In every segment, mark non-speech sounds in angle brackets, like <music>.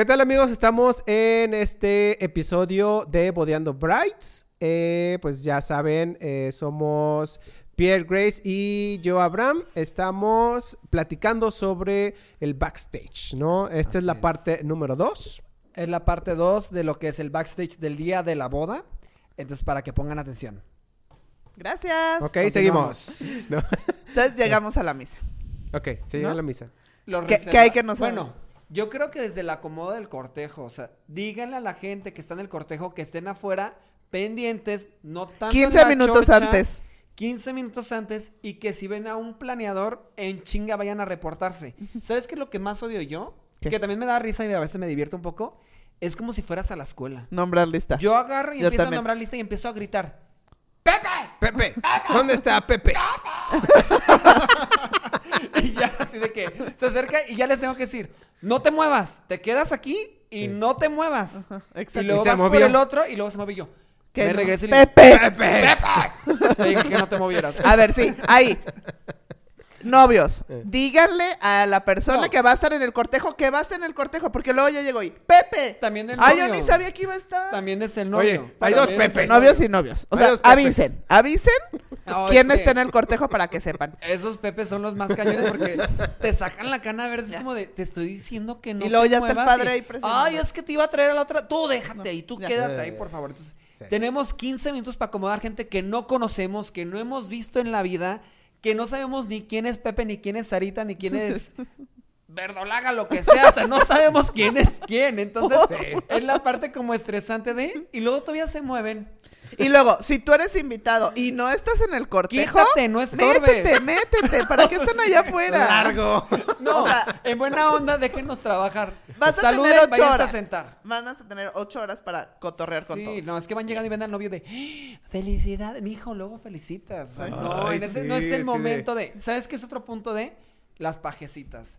¿Qué tal amigos? Estamos en este episodio de Bodeando Brights. Eh, pues ya saben, eh, somos Pierre Grace y yo Abraham. Estamos platicando sobre el backstage, ¿no? Esta es la es. parte número dos. Es la parte 2 de lo que es el backstage del día de la boda. Entonces, para que pongan atención. Gracias. Ok, seguimos. <laughs> ¿No? Entonces llegamos a la misa. Ok, seguimos ¿No? a la misa. Los ¿Qué- reserva- qué hay que no saber? Bueno, yo creo que desde el acomodo del cortejo, o sea, díganle a la gente que está en el cortejo que estén afuera pendientes, no tanto en 15 la minutos chorcha, antes. 15 minutos antes y que si ven a un planeador, en chinga vayan a reportarse. ¿Sabes qué es lo que más odio yo? ¿Qué? Que también me da risa y a veces me divierte un poco. Es como si fueras a la escuela. Nombrar lista. Yo agarro y Yo empiezo también. a nombrar lista y empiezo a gritar. Pepe, ¿dónde está Pepe? <laughs> <laughs> Y ya así de que se acerca y ya les tengo que decir, no te muevas, te quedas aquí y Sí. no te muevas. Ajá, Y luego Y vas por movió. el otro y luego se mueve yo. Que Me no. regreso y le digo, Pepe. Pepe. ¡Pepe! Te dije que no te movieras. A ver, sí, ahí. Novios, Eh. díganle a la persona No. que va a estar en el cortejo que va a estar en el cortejo, porque luego yo llego y ¡Pepe! También el Ah, yo ni sabía que iba a estar. También es el novio. Oye, hay dos Pepes. novio. Novios y novios. O Hay sea, avisen, avisen No, quién es está que en el cortejo para que sepan. <laughs> Esos pepes son los más cañones porque te sacan la cana verde. Es como de, te estoy diciendo que no. Y luego te ya está el padre y, ahí presente. Ay, es que te iba a traer a la otra. Tú déjate No, ahí, tú ya. quédate ahí, por favor. Entonces, sí. tenemos 15 minutos para acomodar gente que no conocemos, que no hemos visto en la vida, que no sabemos ni quién es Pepe, ni quién es Sarita, ni quién es. <laughs> Verdolaga, lo que sea, o sea, no sabemos quién es quién. Entonces, <laughs> Sí. es la parte como estresante de. Y luego todavía se mueven. Y luego, si tú eres invitado y no estás en el cortejo, Quítate, no estorbes. métete, métete. ¿Para qué están allá afuera? Largo. No, O sea- en buena onda, déjenos trabajar. Vas a Saluden, tener ocho horas. a sentar. Van a tener ocho horas para cotorrear con sí, todos. no, es que van llegando y ven al novio de ¡Ah! felicidades, mi hijo, luego felicitas. O sea, no, Ay, en ese- sí, no es sí, el momento de... ¿Sabes qué es otro punto de? Las pajecitas.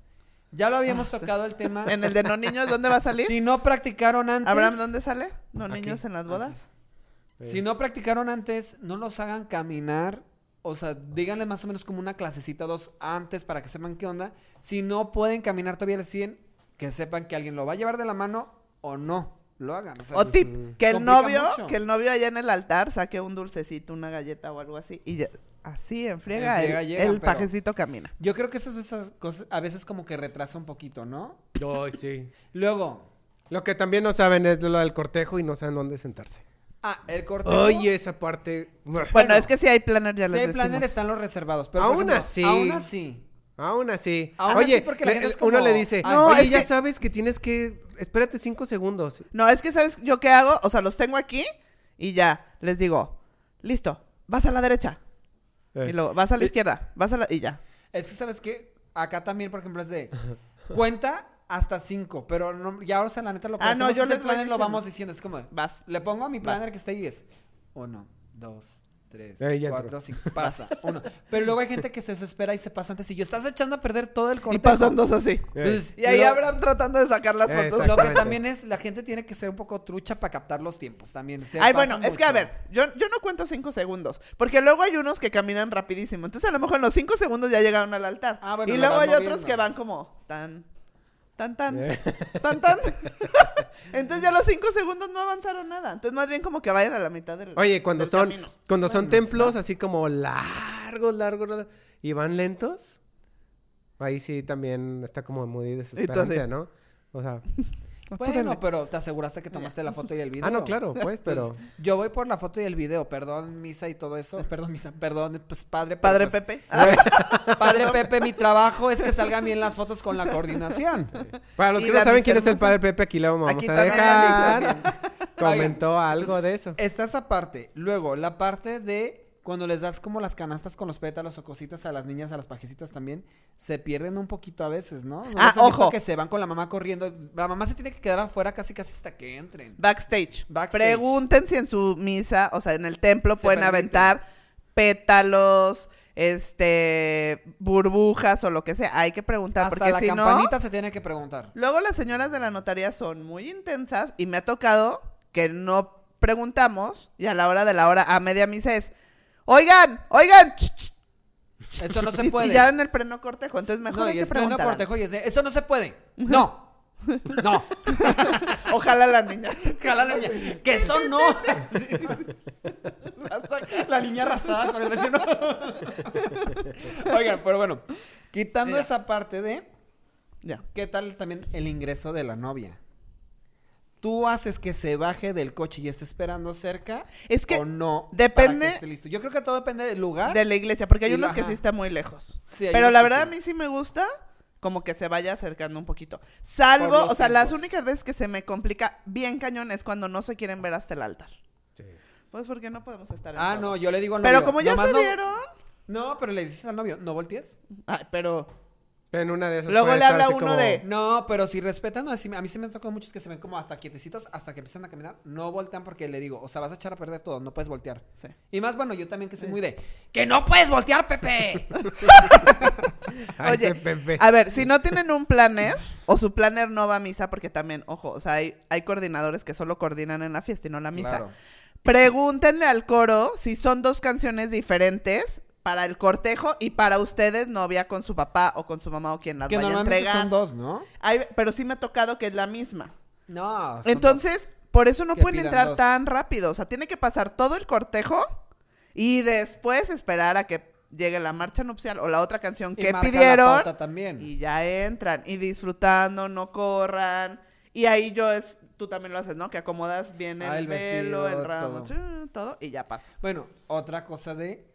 Ya lo habíamos tocado el tema. En el de no niños, ¿dónde va a salir? Si no practicaron antes... Abraham, ¿dónde sale? No Aquí, niños en las bodas. Si no practicaron antes, no los hagan caminar. O sea, díganle más o menos como una clasecita o dos antes para que sepan qué onda. Si no pueden caminar todavía al 100, que sepan que alguien lo va a llevar de la mano o no. Lo hagan. O sea, O es- tip, que el novio, mucho. que el novio allá en el altar saque un dulcecito, una galleta o algo así. Y ya- así, en friega, En friega el, llegan, el pajecito camina. Yo creo que esas, esas cosas a veces como que retrasa un poquito, ¿no? Ay, sí. Luego, Lo que también no saben es lo del cortejo y no saben dónde sentarse. Ah, el cortejo. Oye, esa parte. Bueno, Bueno, es que si hay planner ya si les hay decimos. planner están los reservados. Pero Aún ejemplo, así. Aún así. Aún así. Aún Oye, así, porque la le- gente es uno le dice, "Ay, No, oye, es ya que- sabes que tienes que... Espérate cinco segundos. No, es que ¿sabes yo qué hago? O sea, los tengo aquí y ya, les digo, listo, vas a la derecha. Eh. Y luego, vas a la Eh. izquierda, vas a la... Y ya. Es que, ¿sabes qué? Acá también, por ejemplo, es de cuenta hasta cinco. Pero no, ya, o sea, la neta, lo que Ah, no, yo el planner lo vamos diciendo. Es como, Vas. le pongo a mi planner Vas. que está ahí y es uno, dos, tres, Eh, cuatro, entró. cinco. Pasa, uno. Pero luego hay gente que se desespera y se pasa antes y yo, estás echando a perder todo el Y cortejo. pasan dos así. Eh. Entonces, Y ahí lo- Abraham tratando de sacar las Eh, fotos. Lo que también es, la gente tiene que ser un poco trucha para captar los tiempos también. se Ay, bueno, es que a ver, yo, yo no cuento cinco segundos, porque luego hay unos que caminan rapidísimo. Entonces a lo mejor en los cinco segundos ya llegaron al altar. Ah, bueno, y luego hay otros que van como tan, tan, tan, Eh. tan, tan. <laughs> Entonces ya los cinco segundos no avanzaron nada. Entonces más bien como que vayan a la mitad del Oye, cuando del son, camino. cuando son templos así como largos, largos, largos, y van lentos, ahí sí también está como muy desesperante. ¿no? O sea, Bueno, pero te aseguraste que tomaste la foto y el video. ah, no, claro, pues, pero... Entonces, yo voy por la foto y el video. Perdón, misa y todo eso. <laughs> Perdón, misa. Perdón, pues padre. Padre pues, Pepe. <laughs> Padre Pepe, mi trabajo es que salgan bien las fotos con la coordinación. Para los Y que no la saben quién es el padre Pepe, aquí le vamos Aquí a dejar. Comentó algo de eso. Está esa parte. Luego, la parte de cuando les das como las canastas con los pétalos o cositas a las niñas, a las pajecitas también, se pierden un poquito a veces, ¿no? ¿No Ah, ojo. que se van con la mamá corriendo. La mamá se tiene que quedar afuera casi casi hasta que entren. Backstage. Backstage. Pregunten si en su misa, o sea, en el templo Se pueden aventar pétalos, este, burbujas o lo que sea. Hay que preguntar, Hasta porque la si no, campanita se tiene que preguntar. luego las señoras de la notaría son muy intensas y me ha tocado que no preguntamos y a la hora de la hora, a media misa es, oigan, oigan, ch, ch". Eso no se puede. Y ya en el pleno cortejo, entonces mejor no, hay y que es pleno cortejo y es de, eso no se puede. No. <laughs> No, Ojalá la niña. jala la niña. Que eso no. Sí. La niña arrastrada con el vecino. Oigan, pero bueno, quitando Mira. esa parte de Ya. ¿Qué tal también el ingreso de la novia? ¿Tú haces que se baje del coche y esté esperando cerca? Es que ¿O no? depende para que esté listo? Yo creo que todo depende del lugar. De la iglesia, porque hay unos que sí están muy lejos. Sí, Pero la verdad sí. a mí sí me gusta como que se vaya acercando un poquito. Salvo, o sea, las únicas veces que se me complica bien cañón es cuando no se quieren ver hasta el altar. Sí. Pues porque no podemos estar en Ah, todo. no, yo le digo al Pero novio, como ya nomás se no- vieron, No, pero le dices al novio, no voltees. ay, pero En una de esas Luego le habla así uno como- de- No, pero si respetan, no, sí, a mí se me han tocado muchos que se ven como hasta quietecitos, hasta que empiezan a caminar, no voltean porque le digo, o sea, vas a echar a perder todo, no puedes voltear. sí. Y más, bueno, yo también que soy muy de, ¡que no puedes voltear, Pepe! <laughs> Oye, Pepe. A ver, si no tienen un planner o su planner no va a misa, porque también, ojo, o sea, hay, hay coordinadores que solo coordinan en la fiesta y no la misa. Claro. Pregúntenle al coro si son dos canciones diferentes para el cortejo y para ustedes, novia con su papá o con su mamá o quien las Que vaya a normalmente entregar. son dos, ¿no? Hay- pero sí me ha tocado que es la misma. No. Entonces, por eso no Que pueden entrar dos. tan rápido. O sea, tiene que pasar todo el cortejo y después esperar a que llegue la marcha nupcial o la otra canción. Y que la pidieron. también. Y ya entran y disfrutando, no corran. Y ahí yo es, tú también lo haces, ¿no? Que acomodas bien el, Ah, el velo, vestido, el ramo, todo. todo y ya pasa. Bueno, otra cosa de.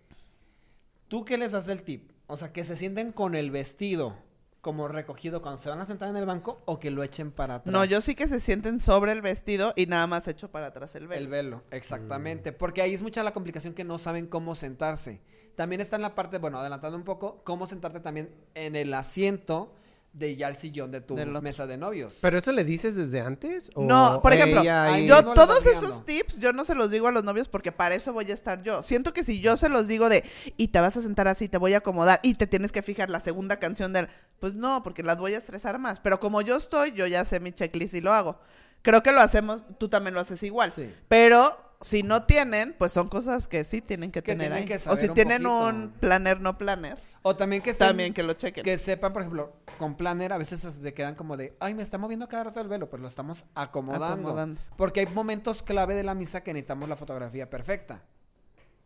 ¿Tú qué les das el tip? O sea, que se sienten con el vestido como recogido cuando se van a sentar en el banco o que lo echen para atrás. No, yo sí que se sienten sobre el vestido y nada más echo para atrás el velo. El velo, exactamente. Porque ahí es mucha la complicación que no saben cómo sentarse. También está en la parte, bueno, adelantando un poco, cómo sentarte también en el asiento de ya el sillón de tu mesa de novios. ¿Pero eso le dices desde antes? ¿O No, por ejemplo, ella yo todos esos tips yo no se los digo a los novios porque para eso voy a estar yo. Siento que si yo se los digo de y te vas a sentar así, te voy a acomodar y te tienes que fijar la segunda canción del pues no, porque las voy a estresar más, pero como yo estoy, yo ya sé mi checklist y lo hago. Creo que lo hacemos, tú también lo haces igual. Sí. Pero si no tienen, pues son cosas que sí tienen que, Que tener tienen ahí. que o si un tienen poquito. un planner no planner, O también que estén- también que lo chequen. Que sepan, por ejemplo, con planner a veces se quedan como de, ay, me está moviendo cada rato el velo, pero lo estamos acomodando. Acomodando. Porque hay momentos clave de la misa que necesitamos la fotografía perfecta.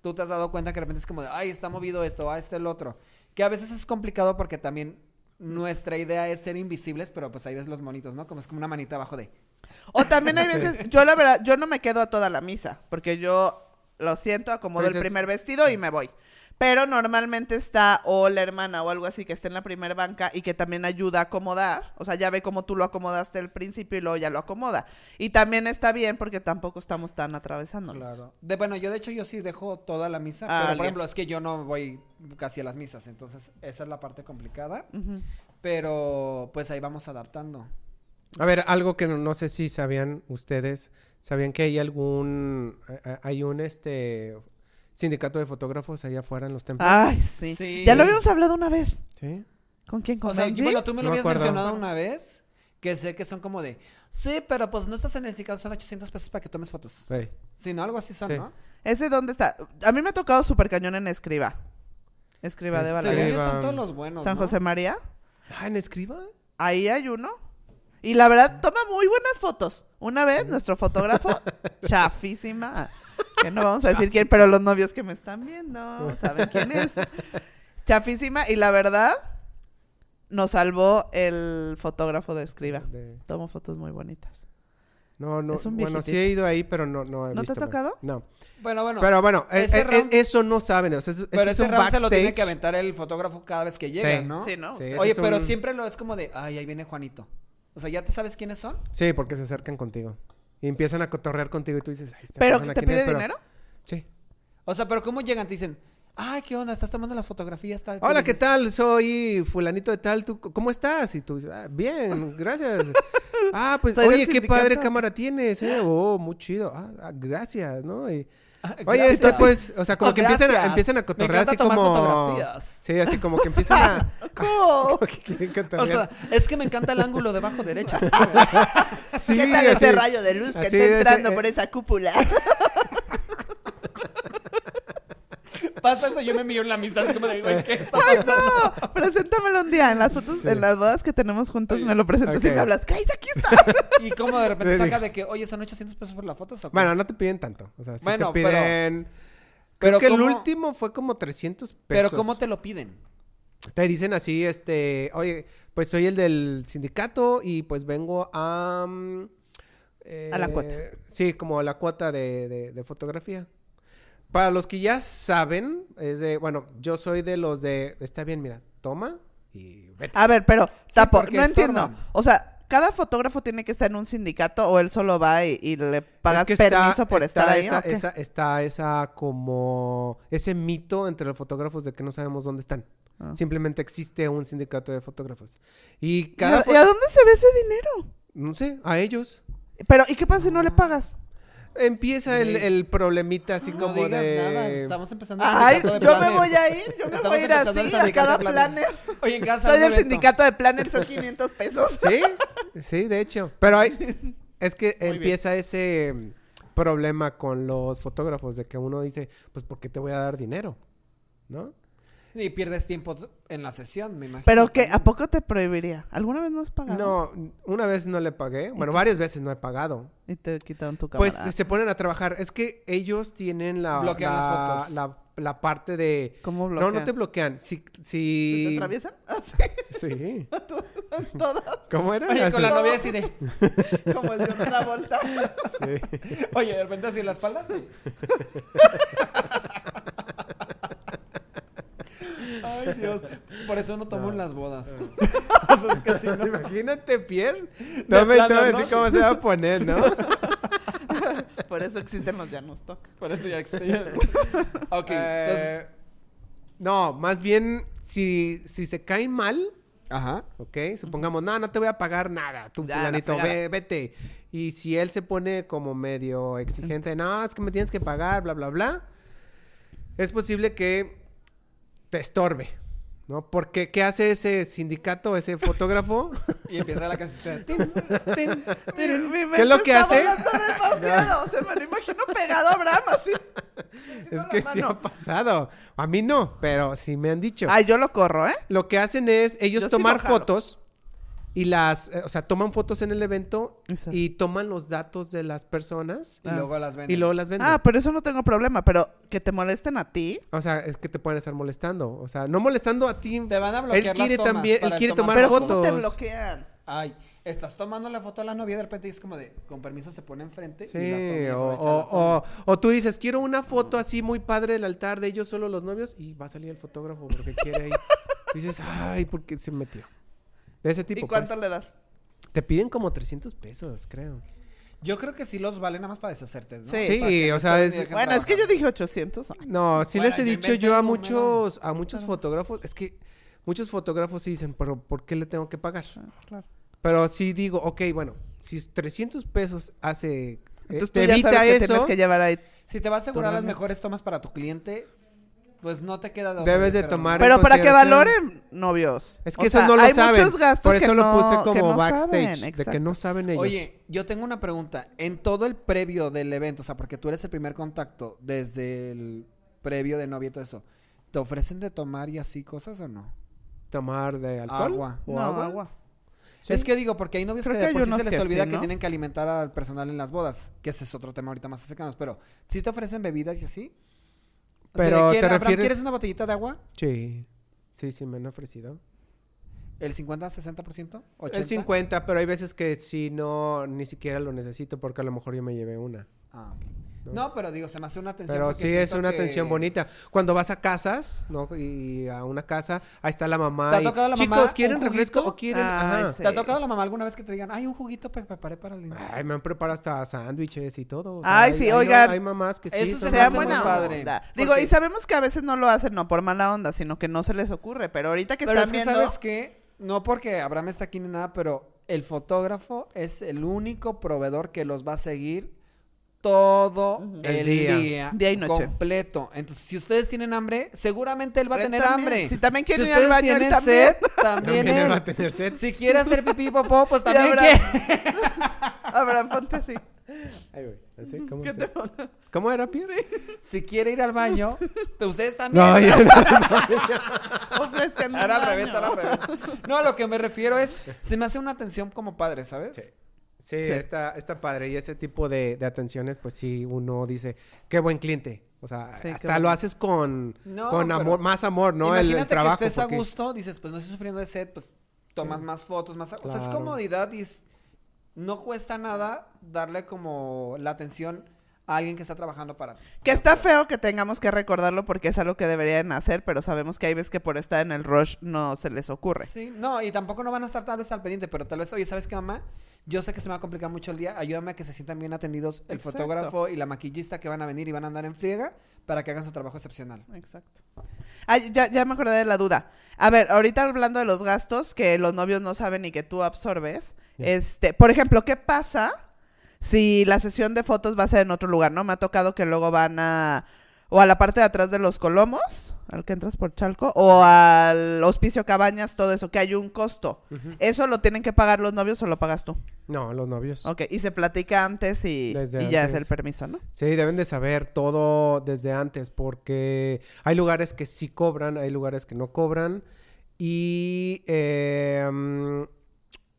Tú te has dado cuenta que de repente es como de, ay, está movido esto, ah, este el otro. Que a veces es complicado porque también nuestra idea es ser invisibles, pero pues ahí ves los monitos, ¿no? Como es como una manita abajo de, O también hay veces, <laughs> yo la verdad, yo no me quedo a toda la misa, porque yo lo siento, acomodo Pues el primer vestido y me voy. Pero normalmente está o la hermana o algo así que esté en la primera banca y que también ayuda a acomodar. O sea, ya ve cómo tú lo acomodaste al principio y luego ya lo acomoda. Y también está bien porque tampoco estamos tan atravesándonos. Claro. De, bueno, yo de hecho yo sí dejo toda la misa, Ah, pero por ejemplo es que yo no voy casi a las misas, entonces esa es la parte complicada, pero pues ahí vamos adaptando. A ver, algo que no, no sé si sabían ustedes. ¿Sabían que hay algún... eh, eh, hay un, este... Sindicato de fotógrafos allá afuera en los templos? Ay, sí. Sí. Ya lo habíamos hablado una vez. Sí. ¿Con quién? ¿Con O sea, yo- bueno, tú me lo No habías acuerdo. mencionado una vez, que sé que son como de, sí, pero pues no estás en el sindicato, son 800 pesos para que tomes fotos. Sí. Sí, ¿no? Algo así son, Sí. ¿no? ¿Ese dónde está? A mí me ha tocado súper cañón en Escriba. Escriba de Balaguer. están todos los buenos, San ¿no? José María. Ah, ¿en escriba? Ahí hay uno. Y la verdad, toma muy buenas fotos. Una vez, nuestro fotógrafo, <laughs> chafísima, que no vamos a decir quién, pero los novios que me están viendo saben quién es. Chafísima, y la verdad, nos salvó el fotógrafo de Escriba. De- Tomo fotos muy bonitas. No, no. Es un bueno, sí he ido ahí, pero no, no he ¿No te ha tocado? No. Bueno, bueno. Pero bueno, ese eh, round- eh, eso no saben. O sea, eso- eso pero es ese un round se lo tiene que aventar el fotógrafo cada vez que llega, Sí. ¿no? Sí, ¿no? Sí, ese Oye, es pero un- siempre lo es como de, ay, ahí viene Juanito. O sea, ¿ya te sabes quiénes son? Sí, porque se acercan contigo. Y empiezan a cotorrear contigo y tú dices... "Ay, ¿Pero te ¿quién es?", pide pero- dinero? Sí. O sea, pero ¿cómo llegan? Te dicen, ay, ¿qué onda? ¿Estás tomando las fotografías? Tal- Hola, ¿qué tal? Soy fulanito de tal. ¿Tú c- cómo estás? Y tú dices, "Ah, bien, gracias. <laughs> ah, pues, Soy oye, qué padre cámara tienes, ¿eh? Oh, muy chido. Ah, ah, gracias, ¿no? Y, "Ah, <laughs> oye, gracias". esto pues, o sea, como Oh, que empiezan a, empiezan a cotorrear así tomar como... fotografías. Sí, así como que empiezan a... <laughs> ¿Cómo? que O sea, es que me encanta el ángulo debajo derecho. <laughs> Sí, ¿Qué tal así. ese rayo de luz que así está entrando eh, por esa cúpula? Pasa eso, yo me miro en la misa, así como de, güey, ¿qué está ¡Ay, pasando? no! Preséntamelo un día. En las fotos, Sí. en las bodas que tenemos juntos, me lo presentas y me hablas. ¡Cállate, aquí está! Y como de repente Sí, sí. saca de que, oye, son 800 pesos por la foto. Bueno, no te piden tanto. O sea, sí Bueno, te pero- piden... pero Creo que ¿cómo- el último fue como 300 pesos. Pero ¿cómo te lo piden? Te dicen así, este, oye, pues soy el del sindicato y pues vengo a... mm, A la eh, cuota. Sí, como la cuota de, de- de fotografía. Para los que ya saben, es de, bueno, yo soy de los de, está bien, mira, toma y vete. A ver, pero tapo, no entiendo. O sea, ¿cada fotógrafo tiene que estar en un sindicato o él solo va y, y le pagas Es que está- permiso por estar ahí? Esa, está esa como, ese mito entre los fotógrafos de que no sabemos dónde están. Ah. Simplemente existe un sindicato de fotógrafos. Y ¿Y, cada... a, y a dónde se ve ese dinero? No sé, a ellos. Pero, ¿y qué pasa si no le pagas? Empieza el, el problemita así no como digas de... nada, estamos empezando el Ay, sindicato de yo me voy a ir, yo me Estamos voy a ir empezando el así a sindicato cada de planner. Oye, en casa Soy del sindicato de planners, son 500 pesos. Sí, sí, de hecho. Pero hay, es que empieza ese mm, problema con los fotógrafos de que uno dice, pues, ¿por qué te voy a dar dinero? ¿No? Y pierdes tiempo en la sesión, me imagino. Pero que. ¿a poco te prohibiría? ¿Alguna vez no has pagado? No, una vez no le pagué. Bueno, varias veces no he pagado. Y te quitaron tu Pues cámara. se ponen a trabajar. Es que ellos tienen la, Bloquean la, las fotos. la, la parte de... ¿Cómo No, bloquean? no te bloquean. Si, ¿Sí si... ¿Te atraviesan? <laughs> Sí. <laughs> Todas, ¿Cómo era? Oye, con la novia así de... <laughs> como el de otra vuelta. Sí. Oye, de repente así en la espalda, sí. Ay, Dios. Por eso no tomo en las bodas. <laughs> Es que no. Imagínate, Pierre. Tome, plano, tome, ¿no? así cómo se va a poner, ¿no? <laughs> Por eso existen los ya nos toca. Por eso ya <laughs> estoy. ok, Eh, entonces... no, más bien, si, si se caen mal, Ajá. ¿ok? Supongamos, no, no te voy a pagar nada, tú Ya, la fulanito, ve- vete. Y si él se pone como medio exigente, no, es que me tienes que pagar, bla, bla, bla, es posible que te estorbe, ¿no? Porque, ¿qué hace ese sindicato, ese fotógrafo? <laughs> Y empieza la canción. <laughs> ¿Qué es lo que hace? volando demasiado. <laughs> O sea, me lo imagino pegado a Abraham así. es que sí ha pasado. A mí no, pero sí me han dicho. Ay, yo lo corro, ¿eh? Lo que hacen es ellos Yo tomar fotos y las, eh, o sea, toman fotos en el evento Exacto. y toman los datos de las personas Y luego las venden. y luego las venden. Ah, pero eso no tengo problema. Pero que te molesten a ti. O sea, es que te pueden estar molestando. O sea, no molestando a ti. Te van a bloquear Él quiere las tomas también, él quiere tomar tomar Pero fotos. ¿cómo te bloquean? Ay, estás tomando la foto a la novia y de repente es como de, con permiso se pone enfrente Sí, y la toma y o, o, toma. o, o tú dices, quiero una foto así muy padre del altar de ellos solo los novios y va a salir el fotógrafo porque quiere ahí. <laughs> dices, ay, ¿por qué se metió? De ese tipo. ¿Y cuánto pues. le das? Te piden como 300 pesos, creo. Yo creo que sí los vale nada más para deshacerte, ¿no? Sí. No o sea, es- Bueno, es que yo dije 800. Ay, No, sí Bueno, les he dicho yo a número. muchos, a muchos fotógrafos, es que muchos fotógrafos sí dicen, pero ¿por qué le tengo que pagar? claro. Pero sí digo, ok, bueno, si es 300 pesos hace, eh, Entonces te tú ya evita sabes que eso, tienes que llevar ahí. Si te va a asegurar las mejores tomas para tu cliente, pues no te queda de Debes que de tomar- Pero para que valoren novios. es O que eso sea, no lo hay saben, muchos gastos por eso que lo no, puse como no backstage, saben, de que no saben ellos. Oye, yo tengo una pregunta. En todo el previo del evento, o sea, porque tú eres el primer contacto desde el previo de novia y todo eso, ¿te ofrecen de tomar y así cosas o no? tomar de alcohol Agua. o No, agua. agua. Sí. Es que digo, porque hay novios Creo que de por sí se les que olvida sí, que tienen que alimentar al personal en las bodas, que ese es otro tema ahorita más que sacamos, pero ¿sí te ofrecen bebidas y así? O sea, Pero, ¿te ¿quiere- Abraham, refieres- ¿quieres una botellita de agua? Sí, sí, sí me han ofrecido. ¿El 50, 60%? ¿80? El 50, pero hay veces que sí no, ni siquiera lo necesito porque a lo mejor yo me llevé una. Ah, ok. ¿No? No, pero digo, se me hace una atención. Pero sí es una que- atención bonita. Cuando vas a casas, ¿no? Y a una casa, ahí está la mamá. ¿Te ha y, tocado la Chicos, mamá ¿quieren un refresco o quieren...? Ay, Ajá. sí. ¿Te ha tocado la mamá alguna vez que te digan, ay, un juguito que preparé para el Insta"? Ay, me han preparado hasta sándwiches y todo. o sea, Ay, sí, hay- oigan. Hay mamás que sí. Eso se sea hace muy buena muy padre. onda. Digo, y sabemos que a veces no lo hacen no por mala onda, sino que no se les ocurre. Pero ahorita que Pero están es que, viendo... ¿sabes qué? No porque Abraham está aquí ni nada, pero el fotógrafo es el único proveedor que los va a seguir todo el El día. día, Día y noche. completo. Entonces, si ustedes tienen hambre, seguramente él va a Él tener también. hambre. Si también quiere si ir al baño, él también. sed, <laughs> también, También él él. va a tener sed. Si quiere hacer pipí y popó, pues <laughs> también Abraham. quiere. <laughs> Abraham, ponte así. Ay, güey. ¿Así? ¿Cómo, ¿Qué te ¿Cómo era, Pierre? Si quiere ir al baño, ustedes también. No, ya ofrezcan un Ahora al revés, ahora al revés. No, a lo que me refiero es, se me hace una atención como padre, ¿sabes? Sí. Sí, Sí. Está, está padre. Y ese tipo de, de atenciones, pues sí, uno dice, qué buen cliente. O sea, Sí, hasta lo haces con, No, con amor, más amor, ¿no? El- el, Imagínate trabajo. que estés porque- a gusto, dices, pues no estoy sufriendo de sed, pues tomas más fotos, más... O sea, es Claro. comodidad y es- no cuesta nada darle como la atención a alguien que está trabajando para ti. Que está feo que tengamos que recordarlo porque es algo que deberían hacer, pero sabemos que hay veces que por estar en el rush no se les ocurre. Sí, no, y tampoco no van a estar tal vez al pendiente, pero tal vez, oye, ¿sabes qué, mamá? Yo sé que se me va a complicar mucho el día, ayúdame a que se sientan bien atendidos el Exacto. fotógrafo y la maquillista que van a venir y van a andar en friega para que hagan su trabajo excepcional. Exacto. Ay, ya, ya me acordé de la duda. A ver, ahorita hablando de los gastos que los novios no saben y que tú absorbes, este, por ejemplo, ¿qué pasa si la sesión de fotos va a ser en otro lugar, no? Me ha tocado que luego van a o a la parte de atrás de los Colomos, al que entras por Chalco, o al Hospicio Cabañas, todo eso, que hay un costo. ¿Eso lo tienen que pagar los novios o lo pagas tú? No, los novios. Ok, y se platica antes y, ya es el permiso, ¿no? Sí, deben de saber todo desde antes porque hay lugares que sí cobran, hay lugares que no cobran y, eh,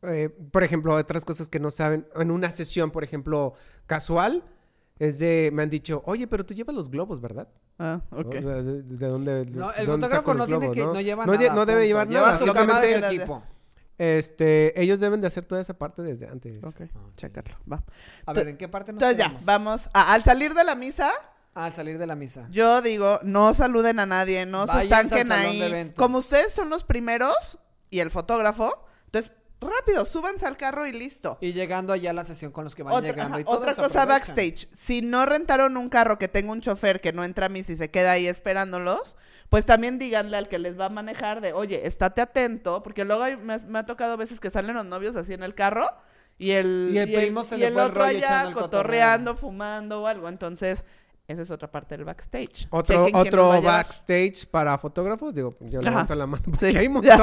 eh, por ejemplo, otras cosas que no saben, en una sesión, por ejemplo, casual, es de, me han dicho, oye, pero tú llevas los globos, ¿verdad? Ah, ¿No? ok. ¿De, de- de dónde? No, de el dónde fotógrafo no los tiene globos, que, no, lleva No nada. no debe punto. llevar Lleva nada. su cámara y su equipo. Este, ellos deben de hacer toda esa parte desde antes. Ok, Ok. chécalo, va. A ver, ¿en qué parte nos Entonces ya, vamos. a- al salir de la misa, Al salir de la misa. yo digo, no saluden a nadie, no se Váyanse al estanquen de ahí. Como ustedes son los primeros y el fotógrafo, entonces rápido, súbanse al carro y listo. Y llegando allá a la sesión con los que van Otra, llegando ajá, y todo otra cosa aprovechan. backstage, si no rentaron un carro que tenga un chofer que no entra a misa y se queda ahí esperándolos, pues también díganle al que les va a manejar de, oye, estate atento, porque luego hay- me, me ha tocado veces que salen los novios así en el carro y el, Y el primo se y le el otro allá el cotorreando, fumando o algo. Entonces, esa es otra parte del backstage. Otro, backstage para fotógrafos, digo, yo Ajá. levanto la mano porque Sí, hay un ya.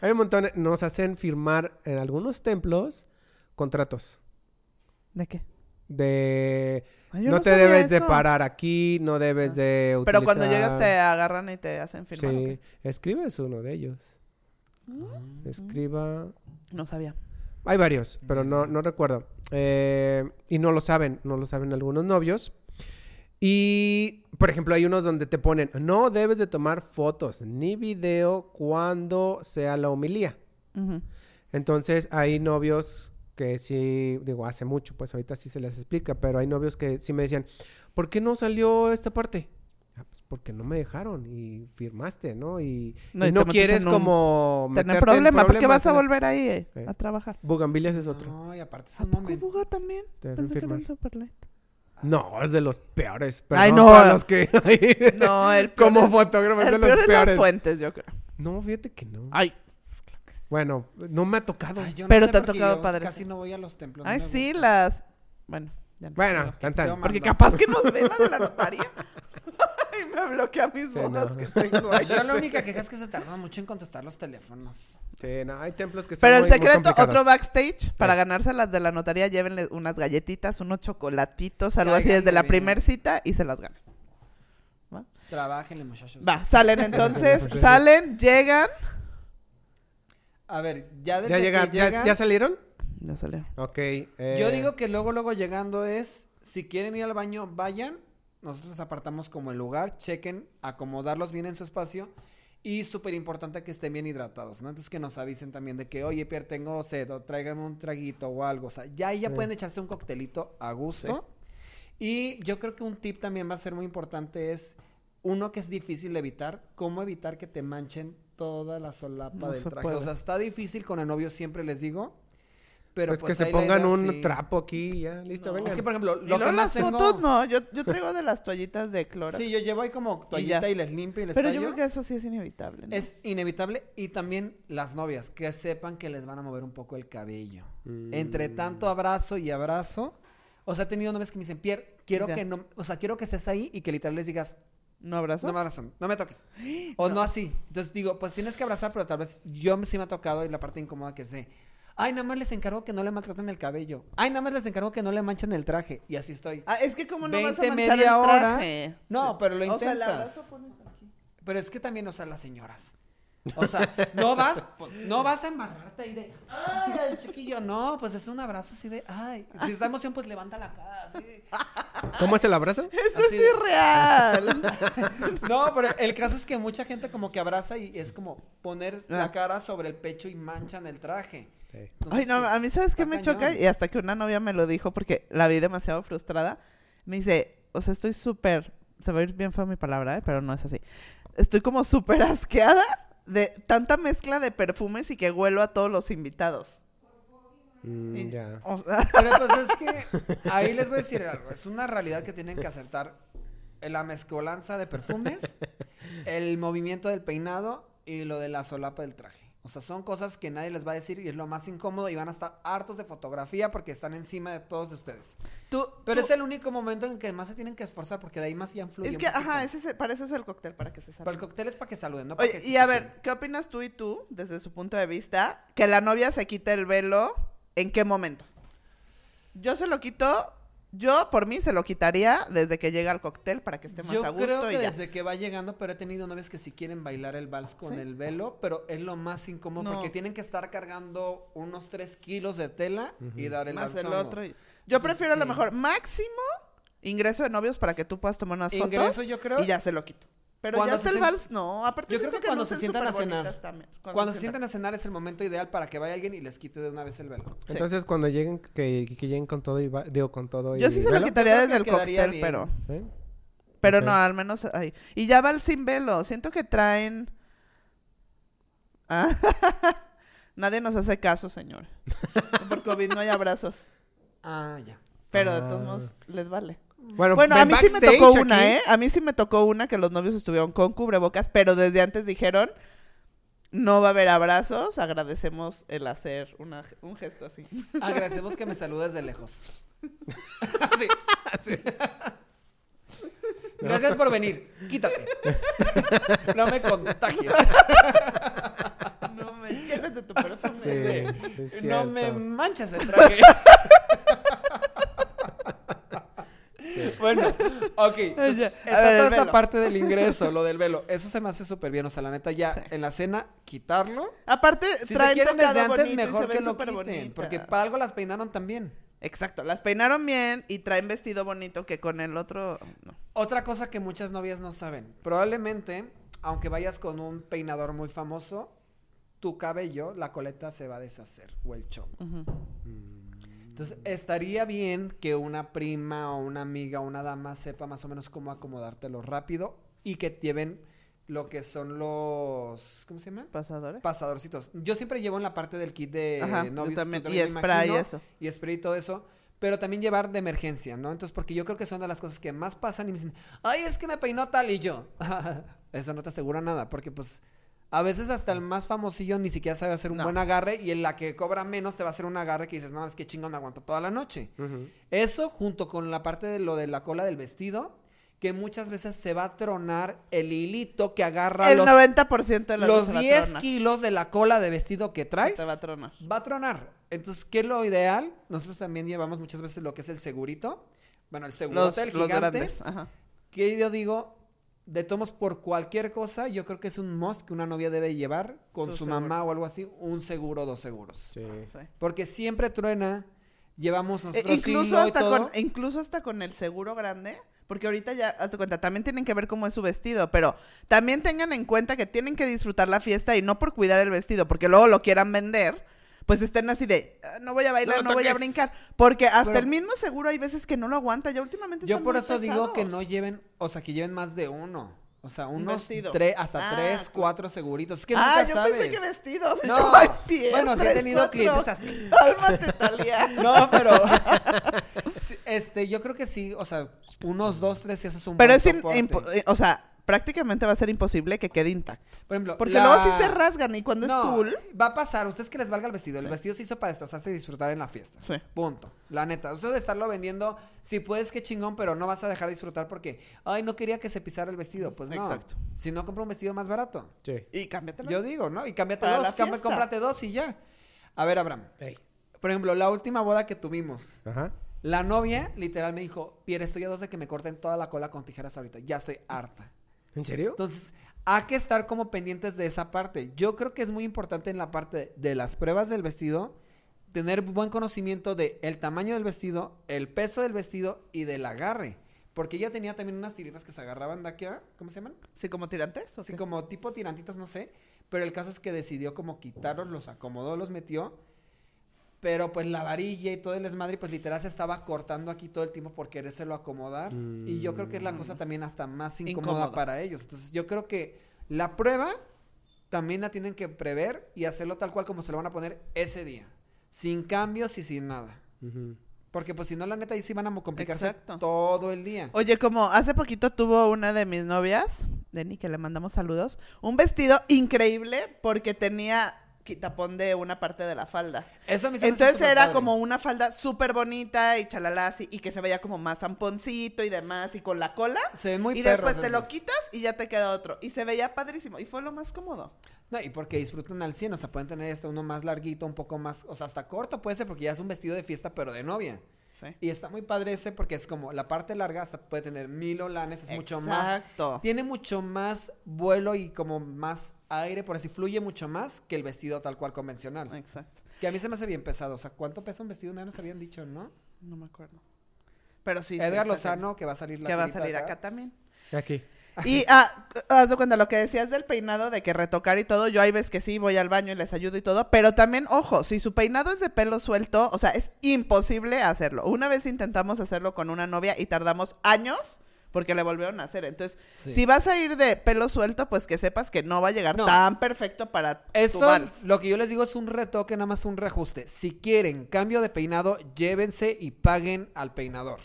Hay un montón. Nos hacen firmar en algunos templos contratos ¿De qué? de Ay, yo no, te debes de parar aquí, no debes Ah. de utilizar... Pero cuando llegas te agarran y te hacen firmar. Sí, escribes uno de ellos. Escriba... No sabía. Hay varios, pero no, no recuerdo. Eh, y no lo saben, no lo saben algunos novios. Y, por ejemplo, hay unos donde te ponen, no debes de tomar fotos ni video cuando sea la homilía. Entonces, hay novios que sí, digo, hace mucho, pues ahorita sí se les explica, pero hay novios que sí me decían, ¿por qué no salió esta parte? "Ah, pues porque no me dejaron y firmaste, ¿no? Y No, y y no quieres un- como Tener problema, porque vas a volver ahí eh, a trabajar. Bugambilias es otro. No, y aparte es ¿A un poco momento. Buga también? Pensé que era un. No, es de los peores. Ay, Perdón no. para los que <laughs> No, el <laughs> peor como es- fotógrafo es de El los peor es las peores. fuentes, yo creo. No, fíjate que no. Ay, Bueno, no me ha tocado. Ay, yo no Pero sé te ha tocado yo padre, Casi sí. no voy a los templos. no ay sí, gusta. las... Bueno, ya no. Bueno, Pero tan, tan. qué Porque capaz que nos ven la de la notaría. <laughs> Me bloquea mis Sí, bodas no. que tengo ahí. Yo la única queja es que se tarda mucho en contestar los teléfonos. Sí, no, hay templos que son Pero el muy- secreto, otro backstage, para Sí. ganarse las de la notaría, llévenle unas galletitas, unos chocolatitos, algo así desde la primer cita y se las ganan. Trabajenle, muchachos. Va, salen entonces, <laughs> salen, llegan. A ver, ya desde ¿Ya, llegan, que ya, llegan, ya salieron? Ya salió. Ok. eh, Yo digo que luego, luego llegando es, si quieren ir al baño, vayan. Nosotros les apartamos como el lugar, chequen, acomodarlos bien en su espacio. Y súper importante que estén bien hidratados, ¿no? Entonces que nos avisen también de que, oye, Pierre, tengo sed, o tráigame un traguito o algo. O sea, ya ahí ya Sí. pueden echarse un coctelito a gusto. Y yo creo que un tip también va a ser muy importante es, uno que es difícil de evitar, cómo evitar que te manchen toda la solapa No del traje. puede. O sea, está difícil con el novio, siempre les digo. Pero pues, pues, que se ahí la pongan idea un sí- trapo aquí y ya, listo, No. vengan. Es que, por ejemplo, Y lo que luego más las tengo... fotos, no, yo, yo traigo de las toallitas de cloro. Sí, yo llevo ahí como toallita y, les limpio y les Pero yo creo que eso sí es inevitable. ¿no? Es inevitable. Y también las novias, que sepan que les van a mover un poco el cabello. Mm. Entre tanto abrazo y abrazo. O sea, he tenido novias que me dicen, Pierre, quiero Ya. que no... O sea, quiero que estés ahí y que literal les digas, ¿No abrazos? no me abrazan, no me toques. <gasps> O no. No. así. Entonces digo, pues tienes que abrazar, pero tal vez yo sí me ha tocado y la parte incómoda que es de, Ay, nada más les encargo que no le maltraten el cabello. Ay, nada más les encargo que no le manchen el traje. Y así estoy. Ah, es que como no vas a 20, manchar media el hora. traje. No, pero lo O sea, intentas. pones aquí. Pero es que también, o sea, las señoras. O sea, no vas, no vas a embarrarte ahí de, ay, el chiquillo, no, pues es un abrazo así de, ay, si está emoción, pues levanta la cara, así. ¿Cómo es el abrazo? <laughs> Eso Así es de- irreal. <laughs> No, pero el caso es que mucha gente como que abraza y es como poner Ah. la cara sobre el pecho y manchan el traje. Entonces, Ay, no, pues, a mí sabes qué me choca y hasta que una novia me lo dijo porque la vi demasiado frustrada. Me dice, o sea, estoy súper, se va a ir bien fue mi palabra, ¿eh? pero no es así. Estoy como súper <laughs> asqueada de tanta mezcla de perfumes y que huelo a todos los invitados. Mm, Y- ya. O sea, <laughs> Pero pues es que <laughs> ahí les voy a decir algo. Es una realidad que tienen que aceptar la mezcolanza de perfumes, el movimiento del peinado y lo de la solapa del traje. O sea, son cosas que nadie les va a decir y es lo más incómodo y van a estar hartos de fotografía porque están encima de todos ustedes. tú, Pero tú- es el único momento en que más se tienen que esforzar porque de ahí más ya influye. es que, ajá, ese es para eso es el cóctel, para que se Para salga. el cóctel es para que saluden, no para Oye, que y a ver, ¿qué opinas tú y tú, desde su punto de vista, que la novia se quite el velo? ¿En qué momento? Yo se lo quito, yo por mí se lo quitaría desde que llega al cóctel para que esté más Yo a gusto creo que y ya. desde que va llegando, pero he tenido novias que sí quieren bailar el vals con ¿Sí? el velo, pero es lo más incómodo No. porque tienen que estar cargando unos 3 kilos de tela y dar el más el otro. y- Yo Entonces, prefiero a lo mejor máximo ingreso de novios para que tú puedas tomar unas Ingreso, fotos yo creo. y ya se lo quito. Pero Cuando ya se hasta el vals, no. Aparte Yo creo siento que cuando se sientan a cenar. también, Cuando se sientan a cenar es el momento ideal para que vaya alguien y les quite de una vez el velo. Sí. Entonces, cuando lleguen, que, que lleguen con todo y va- digo, con todo y Yo sí se lo quitaría desde el cóctel, bien. pero... ¿sí? Pero no, al menos ahí. Y ya va el sin velo. Siento que traen. Ah, <laughs> Nadie nos hace caso, señor. <laughs> Por COVID no hay abrazos. Ah, ya. Pero de Ah. todos modos les vale. Bueno, a mí sí me tocó una. ¿eh? A mí sí me tocó una que los novios estuvieron con cubrebocas, pero desde antes dijeron. No va a haber abrazos, agradecemos el hacer una- un gesto así. <laughs> Agradecemos que me saludes de lejos. <laughs> <laughs> Sí. Gracias por venir. Quítate. No me contagies. No me llenes de tu perfume. Sí, No me manchas el traje. <laughs> Bueno, ok. <laughs> entonces, está ver, toda esa parte del <laughs> ingreso, lo del velo. Eso se me hace súper bien. O sea, la neta, ya Sí. en la cena, quitarlo. Aparte, Si se traen quieren desde antes, bonito y se mejor que lo quiten. bonitas. Porque para algo las peinaron también. Exacto, las peinaron bien y traen vestido bonito que con el otro no. Otra cosa que muchas novias no saben. Probablemente, aunque vayas con un peinador muy famoso, tu cabello, la coleta se va a deshacer o el chongo. Entonces, estaría bien que una prima o una amiga o una dama sepa más o menos cómo acomodártelo rápido y que lleven lo que son los... ¿Cómo se llaman? pasadores. Pasadorcitos. Yo siempre llevo en la parte del kit de Ajá, novios. también. también Y spray y imagino, eso. Y spray y todo eso. Pero también llevar de emergencia, ¿no? Entonces, porque yo creo que son de las cosas que más pasan y me dicen, ay, es que me peinó tal y yo. <laughs> Eso no te asegura nada, porque pues a veces hasta el más famosillo ni siquiera sabe hacer un No. buen agarre y en la que cobra menos te va a hacer un agarre que dices, no, es que chingón me aguanto toda la noche. Eso junto con la parte de lo de la cola del vestido, que muchas veces se va a tronar el hilito que agarra El los, 90% de los veces se va a 10 tronar. kilos de la cola de vestido que traes. Te va a tronar. Va a tronar. Entonces, ¿qué es lo ideal? Nosotros también llevamos muchas veces lo que es el segurito. Bueno, el Los, segurote, el los gigante. grandes. Ajá. Que yo digo, de tomos por cualquier cosa, yo creo que es un must que una novia debe llevar con Su mamá o algo así, un seguro, dos seguros. Sí. Sí. Porque siempre truena, llevamos Eh, nosotros incluso, y hasta todo. con, incluso hasta con el seguro grande, porque ahorita ya, haz de cuenta, también tienen que ver cómo es su vestido, pero también tengan en cuenta que tienen que disfrutar la fiesta y no por cuidar el vestido, porque luego lo quieran vender, pues estén así de, "Ah, no voy a bailar, No voy a toques". brincar, porque hasta Pero- el mismo seguro hay veces que no lo aguanta, ya últimamente Yo están por muy eso digo que no lleven, o sea, que lleven más de uno. O sea, Un unos tres, hasta Ah, tres, cuatro seguritos. Es que ah, nunca yo sabes. pensé que vestidos. No, Yo, ay, bien, bueno, sí he tres, tenido cuatro. clientes así. Cálmate. <laughs> No, pero <laughs> este, yo creo que sí, o sea, unos dos, tres, y eso es un Pero buen es, soporte. eh, o sea, prácticamente va a ser imposible que quede intacto. Por ejemplo, Porque la- luego sí se rasgan y cuando no, es tul... va a pasar, ustedes que les valga el vestido. El Sí. vestido se hizo para destrozarse y disfrutar en la fiesta. Sí. Punto. La neta. Eso de estarlo vendiendo, si puedes, qué chingón, pero no vas a dejar de disfrutar porque, ay, no quería que se pisara el vestido. Pues no. Exacto. Si no, compra un vestido más barato. Sí. Y cámbiatelo. Yo digo, ¿no? Y cámbiate Para dos, la cambia- fiesta. cómprate dos y ya. A ver, Abraham. Por ejemplo, la última boda que tuvimos. Ajá. La novia literal me dijo, Pierre, estoy a dos de que me corten toda la cola con tijeras ahorita. Ya estoy harta. ¿En serio? Entonces, hay que estar como pendientes de esa parte. Yo creo que es muy importante en la parte de las pruebas del vestido tener buen conocimiento de el tamaño del vestido, el peso del vestido y del agarre. Porque ella tenía también unas tiritas que se agarraban de aquí, ¿ah? ¿cómo se llaman? ¿Sí, como tirantes? ¿o qué? como tipo tirantitos, no sé. Pero el caso es que decidió como quitarlos, los acomodó, los metió. Pero pues la varilla y todo el desmadre, pues literal se estaba cortando aquí todo el tiempo por querérselo acomodar. Y yo creo que es la cosa también hasta más incómoda para ellos. Entonces yo creo que la prueba también la tienen que prever y hacerlo tal cual como se lo van a poner ese día. Sin cambios y sin nada. Porque pues si no, la neta, ahí sí van a complicarse Exacto. todo el día. Oye, como hace poquito tuvo una de mis novias, Denny, que le mandamos saludos, un vestido increíble porque tenía quitapón de una parte de la falda. Eso a mí se Entonces era padre. como una falda súper bonita y chalala así, y que se veía como más zamponcito y demás, y con la cola. Se ven muy y perros después te lo quitas y ya te queda otro. Y se veía padrísimo. Y fue lo más cómodo. No, y porque disfrutan al 100, o sea, pueden tener este uno más larguito, un poco más, o sea, hasta corto puede ser porque ya es un vestido de fiesta, pero de novia. Sí. Y está muy padre ese porque es como la parte larga hasta puede tener mil olanes, es mucho más. Exacto. Tiene mucho más vuelo y como más aire, por así fluye mucho más que el vestido tal cual convencional. Exacto. Que a mí se me hace bien pesado, o sea, ¿cuánto pesa un vestido? No nos habían dicho, ¿no? No me acuerdo. Pero sí. Edgar Lozano, que va a salir la Que va a salir acá también. Aquí. Y ah, haz de cuenta lo que decías del peinado, de que retocar y todo. Yo hay veces que sí voy al baño y les ayudo y todo. Pero también, ojo, si su peinado es de pelo suelto, o sea, es imposible hacerlo. Una vez intentamos hacerlo con una novia y tardamos años porque le volvieron a hacer. Entonces, Sí. si vas a ir de pelo suelto, pues que sepas que no va a llegar No. tan perfecto para tu Eso, vals. lo que yo les digo es un retoque, nada más un reajuste. Si quieren cambio de peinado, llévense y paguen al peinador.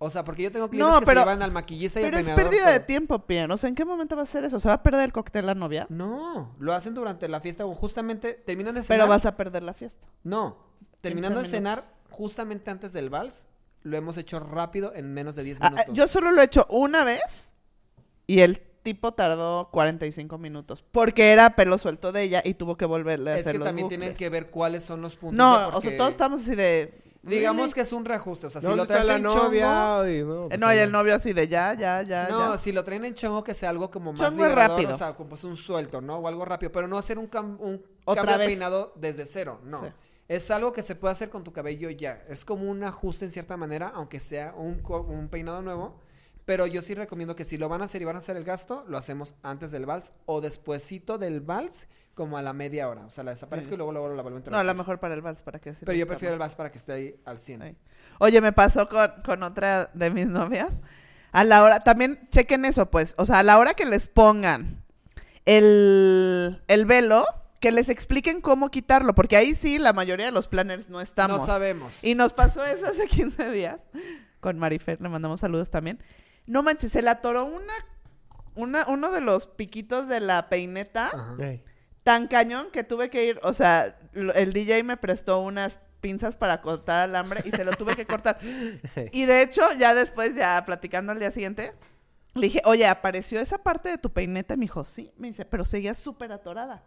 O sea, porque yo tengo clientes No, que pero- se llevan al maquillista y al Pero es pérdida de tiempo, Pierre. O sea, ¿en qué momento va a hacer eso? ¿Se va a perder el cóctel la novia? No, lo hacen durante la fiesta o justamente terminan de cenar. Pero vas a perder la fiesta. No, terminando de 15 cenar justamente antes del vals, lo hemos hecho rápido en menos de 10 Ah, minutos. yo solo lo he hecho una vez y el tipo tardó 45 minutos porque era pelo suelto de ella y tuvo que volverle a es hacer que los también bucles. tienen que ver cuáles son los puntos. No, o sea, todos estamos así de... Digamos "Really?". que es un reajuste, o sea, si ¿Dónde lo traes la en novia? chongo... No, Eh, pues, no, y el novio así de ya, ya, ya, No, ya. si lo traen en chongo, que sea algo como más Chongo liberador, rápido. o sea, como pues un suelto, ¿no? O algo rápido, pero no hacer un, cam- un Otra cambio de peinado desde cero, no. Sí. Es algo que se puede hacer con tu cabello ya. Es como un ajuste en cierta manera, aunque sea un, co- un peinado nuevo. Pero yo sí recomiendo que si lo van a hacer y van a hacer el gasto, lo hacemos antes del vals o despuesito del vals, como a la media hora. O sea, la desaparezco Sí. y luego, luego la vuelvo a No, a lo mejor para el vals, para que Pero yo prefiero el vals para que esté ahí al 100. Ay. Oye, me pasó con, con otra de mis <laughs> novias. A la hora, también chequen eso, pues. O sea, a la hora que les pongan el, el velo, que les expliquen cómo quitarlo, porque ahí sí la mayoría de los planners no estamos. No sabemos. Y nos pasó eso hace <laughs> 15 días con Marifer, le mandamos saludos también. No manches, se le atoró una, una, uno de los piquitos de la peineta Ajá. Tan cañón que tuve que ir, o sea, el DJ me prestó unas pinzas para cortar alambre y se lo tuve que cortar. <laughs> Y de hecho, ya después, ya platicando al día siguiente, le dije, oye, ¿apareció esa parte de tu peineta? Y me dijo, sí. Me dice, pero seguía súper atorada.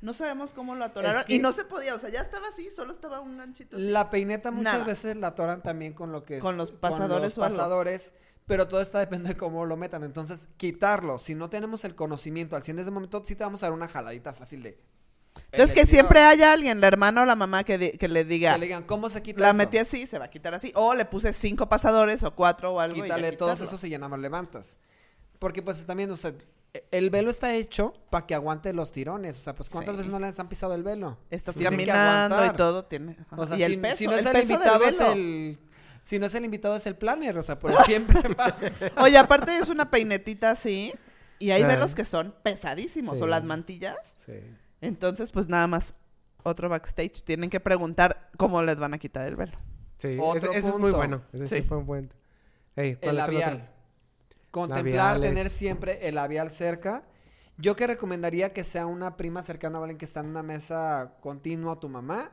No sabemos cómo lo atoraron. Es que- Y no se podía, o sea, ya estaba así, solo estaba un ganchito. así. La peineta muchas Nada. veces la atoran también con lo que es- Con los pasadores o los algo. Pero todo está depende de cómo lo metan. Entonces, quitarlo, si no tenemos el conocimiento al 100 de ese momento, sí te vamos a dar una jaladita fácil de. Entonces, que siempre haya alguien, la hermana o la mamá, que, di- que le diga, Que le digan, ¿cómo se quita la eso? metí así, se va a quitar así. O le puse cinco pasadores o cuatro o algo. y ya Quítale todos quitarlo. esos y ya nada más levantas. Porque pues también, o sea, el velo está hecho para que aguante los tirones. O sea, pues ¿cuántas Sí. veces no les han pisado el velo? Estás Tiene que caminando y aguantar. todo tiene. ajá. O sea, y el si, peso, si no es el el, peso del invitado, es velo. el... Si no es el invitado, es el planner. O sea, pues <laughs> siempre vas... Oye, aparte es una peinetita así. Y hay Ah. velos que son pesadísimos. Sí. O las mantillas. Sí. Entonces, pues nada más otro backstage. Tienen que preguntar cómo les van a quitar el velo. Sí, Otro ese es muy bueno. Ese sí, fue un buen. Ey, ¿cuál El labial. Contemplar, Labiales. tener siempre el labial cerca. Yo que recomendaría que sea una prima cercana o alguien que está en una mesa continua, tu mamá.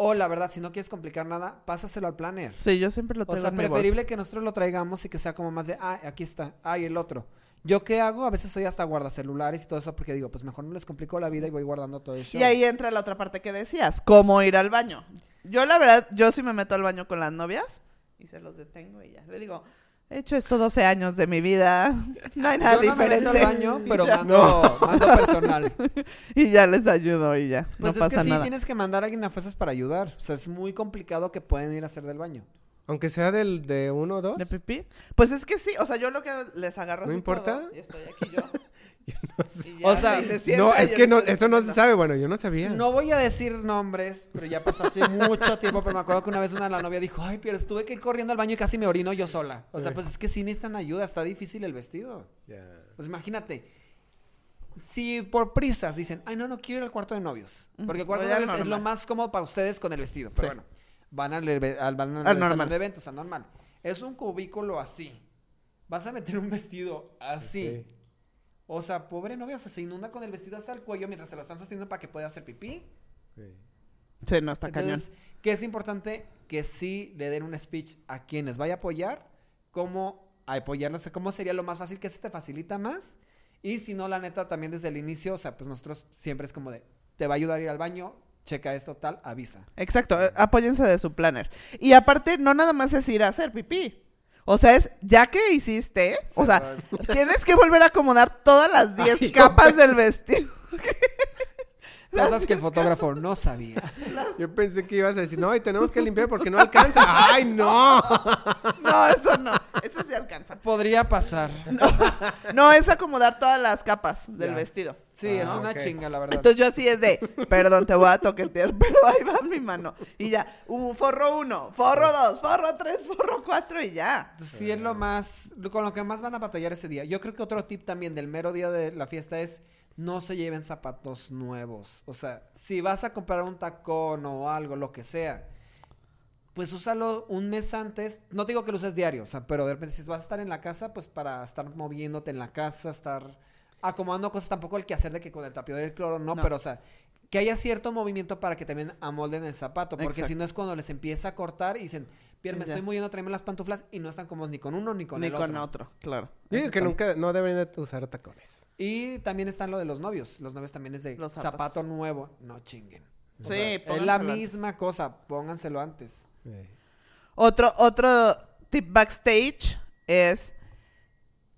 O la verdad, si no quieres complicar nada, pásaselo al planner. Sí, yo siempre lo O tengo sea, en mi bolsa. preferible que nosotros lo traigamos y que sea como más de, ah, aquí está, ah, y el otro. ¿Yo qué hago? A veces soy hasta guardacelulares y todo eso porque digo, pues mejor no les complico la vida y voy guardando todo eso. Y ahí entra la otra parte que decías, cómo ir al baño. Yo la verdad, yo sí me meto al baño con las novias y se los detengo y ya. Le digo, he hecho esto 12 años de mi vida, no hay nada Yo no me diferente. meto al baño, pero mando, mando <laughs> personal. Y ya les ayudo y ya, Pues no es pasa que sí, nada. tienes que mandar a alguien a fuerzas para ayudar. O sea, es muy complicado que pueden ir a hacer del baño. Aunque sea del de uno o dos. ¿De pipí? Pues es que sí, o sea, yo lo que les agarro ¿No importa? todo, y estoy aquí yo. <laughs> Y O sea, se No, es que no, eso no se sabe. Bueno, yo no sabía. No voy a decir nombres, pero ya pasó hace <laughs> mucho tiempo. Pero me acuerdo que una vez una de la novia dijo, ay, pero tuve que ir corriendo al baño y casi me orino yo sola. O sea, pues es que sí necesitan ayuda, está difícil el vestido. Ya. Pues imagínate, si por prisas dicen, ay, no, no quiero ir al cuarto de novios. Porque el cuarto Voy de novios es lo más cómodo para ustedes con el vestido. Pero Sí. bueno, van al, al, van al normal. de eventos, al normal. Es un cubículo así. Vas a meter un vestido así. Sí. O sea, pobre novia, o sea, se inunda con el vestido hasta el cuello mientras se lo están sosteniendo para que pueda hacer pipí. Sí. Sí, no, está Entonces, que es importante que sí le den un speech a quienes vaya a apoyar, cómo apoyarlos, o sea, cómo sería lo más fácil, que se te facilita más. Y si no, la neta, también desde el inicio, o sea, pues nosotros siempre es como de, te va a ayudar a ir al baño, checa esto, tal, avisa. Exacto, eh, apóyense de su planner. Y aparte, no nada más es ir a hacer pipí. O sea, es ya que hiciste, o sea, tienes que volver a acomodar todas las 10 Ay, yo capas del vestido. Cosas que el fotógrafo no sabía. Yo pensé que ibas a decir, no, y tenemos que limpiar porque no alcanza. ¡Ay, no! No, eso no. Eso sí alcanza. Podría pasar. No, es acomodar todas las capas del Ya. vestido. Sí, Ah, es una ok. chinga, la verdad. Entonces yo así es de, perdón, te voy a toquetear, <laughs> pero ahí va mi mano. Y ya, un forro uno, forro dos, forro tres, forro cuatro y ya. Sí, es lo más, con lo que más van a batallar ese día. Yo creo que otro tip también del mero día de la fiesta es no se lleven zapatos nuevos. O sea, si vas a comprar un tacón o algo, lo que sea, pues úsalo un mes antes. No te digo que lo uses diario, o sea, pero de repente si vas a estar en la casa, pues para estar moviéndote en la casa, estar acomodando cosas, tampoco el que hacer de que con el tapiador y el cloro, no, No. pero o sea, que haya cierto movimiento para que también amolden el zapato, porque Exacto. si no es cuando les empieza a cortar y dicen, Pierre, me Ya. estoy moviendo, tráeme las pantuflas y no están cómodos ni con uno ni con Ni el con otro. otro, claro. Yo digo que nunca, no deberían de usar tacones. Y también están lo de los novios. Los novios también es de Los zapato nuevo. No chinguen. O Sí, sea, es la antes. misma cosa. Pónganselo antes. Sí. Otro, otro tip backstage es,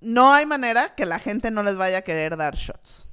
no hay manera que la gente no les vaya a querer dar shots.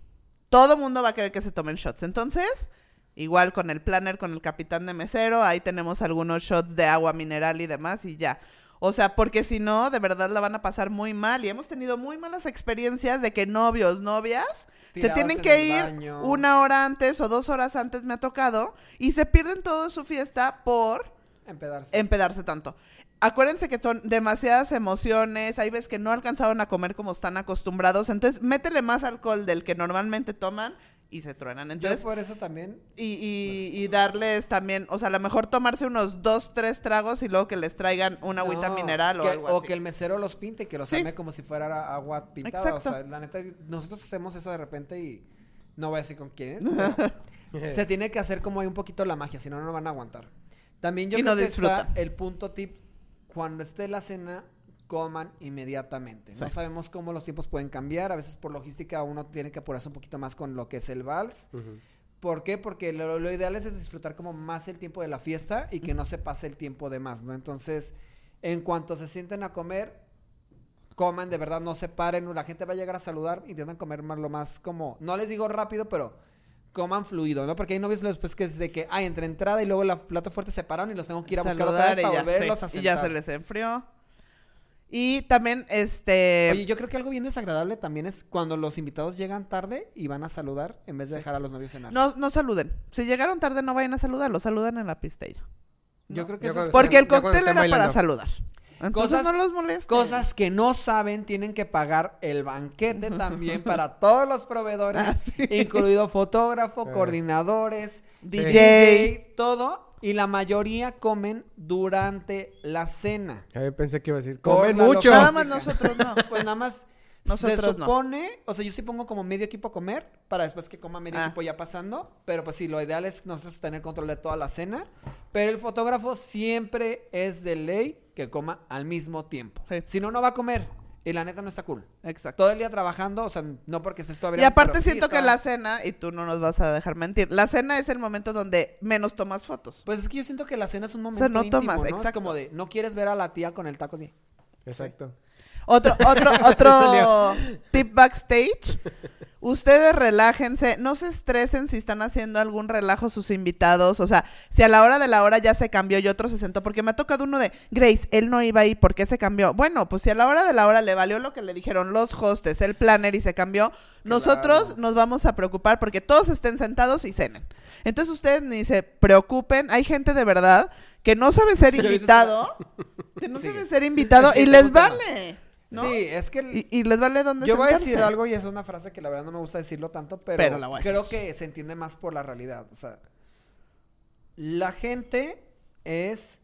Todo mundo va a querer que se tomen shots. Entonces, igual con el planner, con el capitán de mesero, ahí tenemos algunos shots de agua mineral y demás y ya. O sea, porque si no, de verdad la van a pasar muy mal. Y hemos tenido muy malas experiencias de que novios, novias, se tienen en que ir baño. una hora antes o dos horas antes, me ha tocado, y se pierden toda su fiesta por Empedarse. empedarse tanto. Acuérdense que son demasiadas emociones, hay veces que no alcanzaron a comer como están acostumbrados, entonces métele más alcohol del que normalmente toman y se truenan. Yo Entonces, por eso también. y, y- y darles también, o sea, a lo mejor tomarse unos dos, tres tragos y luego que les traigan una agüita no, mineral o que- algo O así. que el mesero los pinte y que los Sí. arme como si fuera agua pintada. Exacto. O sea, la neta, nosotros hacemos eso de repente y no voy a decir con quién es. <laughs> se tiene que hacer como hay un poquito la magia, si no, no van a aguantar. También yo Y creo no que está el punto tip, cuando esté la cena, coman inmediatamente. No sabemos cómo los tiempos pueden cambiar, a veces por logística uno tiene que apurarse un poquito más con lo que es el vals. ¿Por qué? Porque lo, lo ideal es disfrutar como más el tiempo de la fiesta y que no se pase el tiempo de más, ¿no? Entonces, en cuanto se sienten a comer, coman, de verdad, no se paren, la gente va a llegar a saludar, intentan comer más lo más como, no les digo rápido, pero coman fluido, ¿no? Porque hay novios después que es de que, ay, entre entrada y luego el plato fuerte se paran y los tengo que ir a buscar otra Saludar vez y para ya, volverlos sí, a sentar. y ya se les enfrió. Y también, este... Oye, yo creo que algo bien desagradable también es cuando los invitados llegan tarde y van a saludar en vez de dejar a los novios cenar. no, no saluden. Si llegaron tarde, no vayan a saludar, los saludan en la pista y ya. yo No, creo que yo eso es estén- Porque el cóctel era para saludar. Entonces Cosas- no los molesten. Cosas que no saben, tienen que pagar el banquete también para todos los proveedores, Ah, incluido fotógrafo, Ah. coordinadores, DJ. DJ, todo. Y la mayoría comen durante la cena. A ver, pensé que iba a decir, comen mucho. Nada más nosotros no. <laughs> Pues nada más Nosotros se no. supone, o sea, yo sí pongo como medio equipo a comer para después que coma medio Ah. equipo ya pasando, pero pues sí, lo ideal es nosotros tener control de toda la cena, pero el fotógrafo siempre es de ley que coma al mismo tiempo. Sí. Si no, no va a comer. Y la neta no está cool. Exacto. Todo el día trabajando, o sea, no porque estés todavía... Y aparte sí siento que está- la cena, y tú no nos vas a dejar mentir, la cena es el momento donde menos tomas fotos. Pues es que yo siento que la cena es un momento sea, no íntimo, tomas, ¿no? Es exacto. como de, no quieres ver a la tía con el taco así. Exacto. Otro, otro, <laughs> otro tip backstage. Ustedes relájense, no se estresen si están haciendo algún relajo sus invitados. O sea, si a la hora de la hora ya se cambió y otro se sentó, porque me ha tocado uno de Grace, él no iba ahí, ¿por qué se cambió? Bueno, pues si a la hora de la hora le valió lo que le dijeron los hostes, el planner y se cambió, nosotros Claro. nos vamos a preocupar porque todos estén sentados y cenen. Entonces ustedes ni se preocupen, hay gente de verdad que no sabe ser <laughs> invitado, que no Sigue. sabe ser invitado y <laughs> les vale. ¿No? Sí, es que... Y, y les vale donde Yo voy a decir algo y es una frase que la verdad no me gusta decirlo tanto, pero, Pero la voy a creo decir. que se entiende más por la realidad. O sea, la gente es...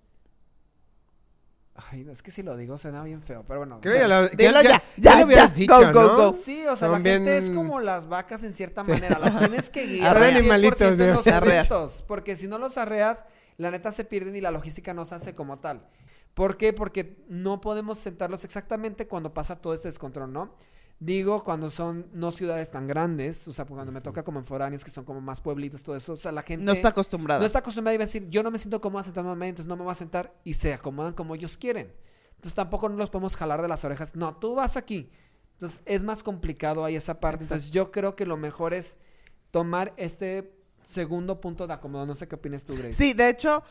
Ay, no, es que si lo digo suena bien feo, pero bueno. o Creo sea, que ya lo- que dilo ya, ya, ya ya, lo hubieras ya, dicho, go, go, ¿no? go. Sí, o sea, Son la gente es como las vacas en cierta manera. Las tienes que <laughs> guiar Arrea. al 100% Animalitos, en los. Porque si no los arreas, la neta se pierden y la logística no se hace como tal. ¿Por qué? Porque no podemos sentarlos exactamente cuando pasa todo este descontrol, ¿no? Digo, cuando son no ciudades tan grandes, o sea, cuando me toca como en foráneos, que son como más pueblitos, todo eso, o sea, la gente... No está acostumbrada. No está acostumbrada y va a decir, yo no me siento cómoda sentándome, entonces no me voy a sentar y se acomodan como ellos quieren. Entonces tampoco no los podemos jalar de las orejas. No, tú vas aquí. Entonces es más complicado ahí esa parte. Entonces yo creo que lo mejor es tomar este segundo punto de acomodo. No sé qué opinas tú, Grace. Sí, de hecho,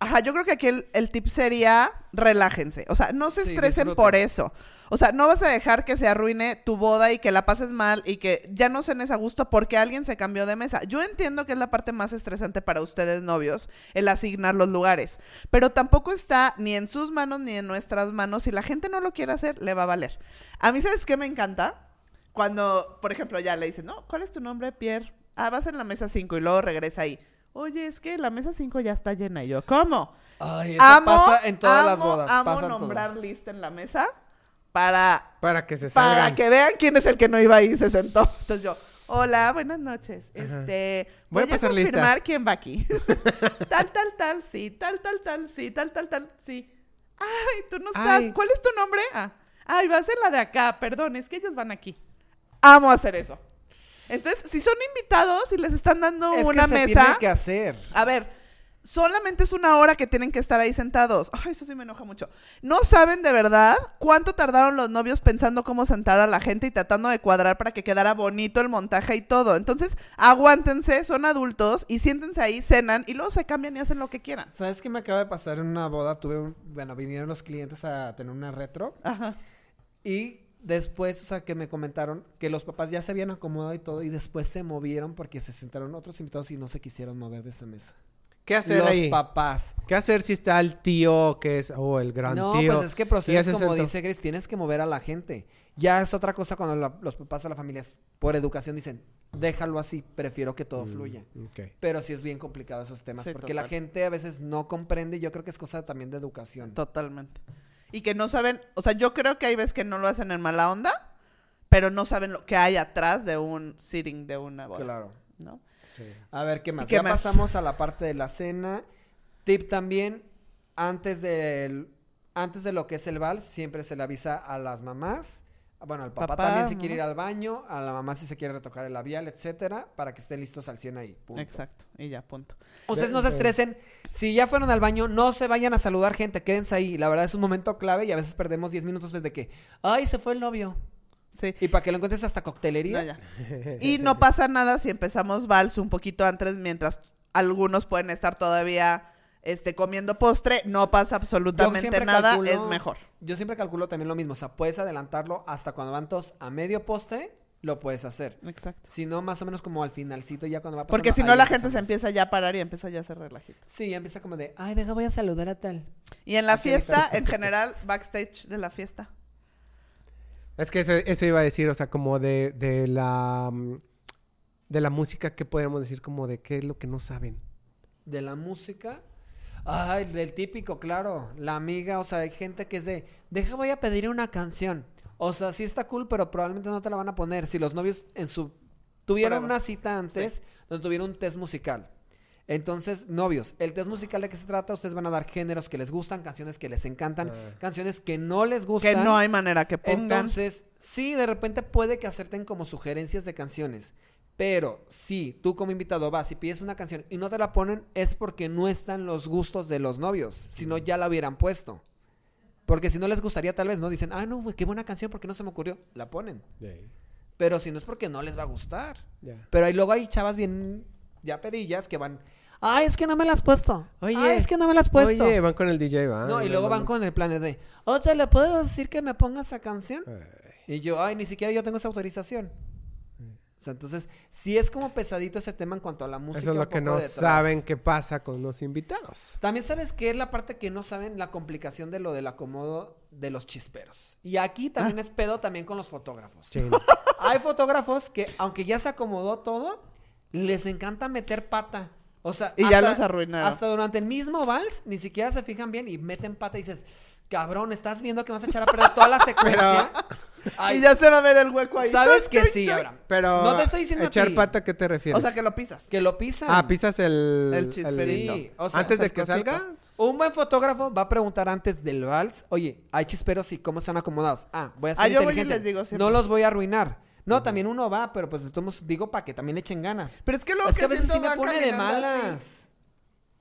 ajá, yo creo que aquí el, el tip sería relájense. O sea, no se estresen por eso. O sea, no vas a dejar que se arruine tu boda y que la pases mal y que ya no cenes a gusto porque alguien se cambió de mesa. Yo entiendo que es la parte más estresante para ustedes novios, el asignar los lugares. Pero tampoco está ni en sus manos ni en nuestras manos. Si la gente no lo quiere hacer, le va a valer. A mí, ¿sabes qué me encanta? Cuando, por ejemplo, ya le dicen, no, ¿cuál es tu nombre, Pierre? Ah, vas en la mesa 5 y luego regresa ahí. Oye, es que la mesa 5 ya está llena. Y yo, ¿cómo? Ay, eso Amo, pasa en todas las amo, bodas. Amo nombrar todas. lista en la mesa para, Para que se salgan. para que vean quién es el que no iba ahí y se sentó. Entonces yo, hola, buenas noches. Este, Voy voy, a a, pasar lista. confirmar quién va aquí. <laughs> tal, tal, tal, sí, tal, tal, tal, sí, tal, tal, tal, sí. Ay, tú no estás. Ay. ¿Cuál es tu nombre? Ah, ay, vas en la de acá, perdón, es que ellos van aquí. Amo hacer eso. Entonces, si son invitados y les están dando Es que una se mesa, tiene que hacer. a ver, solamente es una hora que tienen que estar ahí sentados. Ay, eso sí me enoja mucho. No saben de verdad cuánto tardaron los novios pensando cómo sentar a la gente y tratando de cuadrar para que quedara bonito el montaje y todo. Entonces, aguántense, son adultos y siéntense ahí, cenan y luego se cambian y hacen lo que quieran. ¿Sabes qué me acaba de pasar en una boda? Tuve un... Bueno, vinieron los clientes a tener una retro. Ajá. Y después, o sea, que me comentaron que los papás ya se habían acomodado y todo, y después se movieron porque se sentaron otros invitados y no se quisieron mover de esa mesa. ¿Qué hacer los ahí? papás. ¿Qué hacer si está el tío que es, oh, el gran No, tío? pues es que procedes como sentó. dice Grace, tienes que mover a la gente. Ya es otra cosa cuando la- los papás o las familias, por educación, dicen, déjalo así, prefiero que todo Mm, fluya. ok. Pero sí es bien complicado esos temas, Sí, porque la gente a veces no comprende y yo creo que es cosa también de educación. Totalmente. Y que no saben, o sea, yo creo que hay veces que no lo hacen en mala onda, pero no saben lo que hay atrás de un sitting de una boda. Claro. ¿no? Sí. A ver, ¿qué más? qué ya más? pasamos a la parte de la cena. Tip también, antes del, antes de lo que es el vals, siempre se le avisa a las mamás. Bueno, al papá, Papá, también si quiere ir al baño, a la mamá si se quiere retocar el labial, etcétera, para que estén listos al 100 ahí. punto. Exacto. Y ya, punto. Ustedes no se estresen. Si ya fueron al baño, no se vayan a saludar gente, quédense ahí. La verdad es un momento clave y a veces perdemos 10 minutos desde que, ay, se fue el novio. Sí. Y para que lo encuentres hasta coctelería. No, ya. <laughs> Y no pasa nada si empezamos vals un poquito antes, mientras algunos pueden estar todavía este, comiendo postre. No pasa absolutamente nada, calculo- es mejor. Yo siempre calculo también lo mismo. O sea, puedes adelantarlo hasta cuando van todos a medio poste, lo puedes hacer. Exacto. Si no, más o menos como al finalcito, ya cuando va pasando. Porque si no la gente se empieza. ya a parar y empieza ya a hacer relajito. Sí, ya empieza como de, ay, deja, voy a saludar a tal. Y en la fiesta, en general, backstage de la fiesta. Es que eso, eso iba a decir, o sea, como de, de la mm, de la música, ¿qué podríamos decir? Como de qué es lo que no saben. De la música. Ay, del típico, claro. La amiga, o sea, hay gente que es de, deja, voy a pedir una canción. O sea, sí está cool, pero probablemente no te la van a poner. Si los novios en su tuvieron una cita antes donde tuvieron un test musical. Entonces, novios, el test musical de qué se trata, ustedes van a dar géneros que les gustan, canciones que les encantan, Ah. canciones que no les gustan. Que no hay manera que pongan. Entonces, sí, de repente puede que acepten como sugerencias de canciones. Pero si tú como invitado vas y pides una canción y no te la ponen, es porque no están los gustos de los novios. Si no, ya la hubieran puesto. Porque si no les gustaría, tal vez no dicen, ah, no, güey, qué buena canción, porque no se me ocurrió. La ponen. Pero si no es porque no les va a gustar. Pero ahí luego hay chavas bien, ya pedillas que van, ay, es que no me la has puesto. Oye, Ay, es que no me la has puesto. Oye, van con el DJ, va. no, y luego van con el plan de, oye, ¿le puedo decir que me ponga esa canción? Ay. Y yo, ay, ni siquiera yo tengo esa autorización. O sea, entonces, sí es como pesadito ese tema en cuanto a la música. Eso es lo que no detrás. saben qué pasa con los invitados. También sabes que es la parte que no saben la complicación de lo del acomodo de los chisperos. Y aquí también es pedo también con los fotógrafos. Chin. <laughs> Hay fotógrafos que, aunque ya se acomodó todo, les encanta meter pata. O sea, Y ya los arruinaron. Hasta durante el mismo vals, ni siquiera se fijan bien y meten pata y dices, cabrón, estás viendo que vas a echar a perder toda la <laughs> secuencia. Ay, y ya se va a ver el hueco ahí. Sabes que sí. Abraham. Pero No te estoy diciendo a echar ti. pata, ¿qué te refieres? O sea, que lo pisas. Que lo pisan. ah, pisas el El chisperito. Sí, o sea, antes de que cosito. salga. Un buen fotógrafo va a preguntar antes del vals, oye, hay chisperos y cómo están acomodados. Ah, voy a ser Ah, yo voy y les digo siempre. No los voy a arruinar. No, también uno va, pero pues de todos digo para que también le echen ganas. Pero es que luego es que a veces sí me pone de así, malas.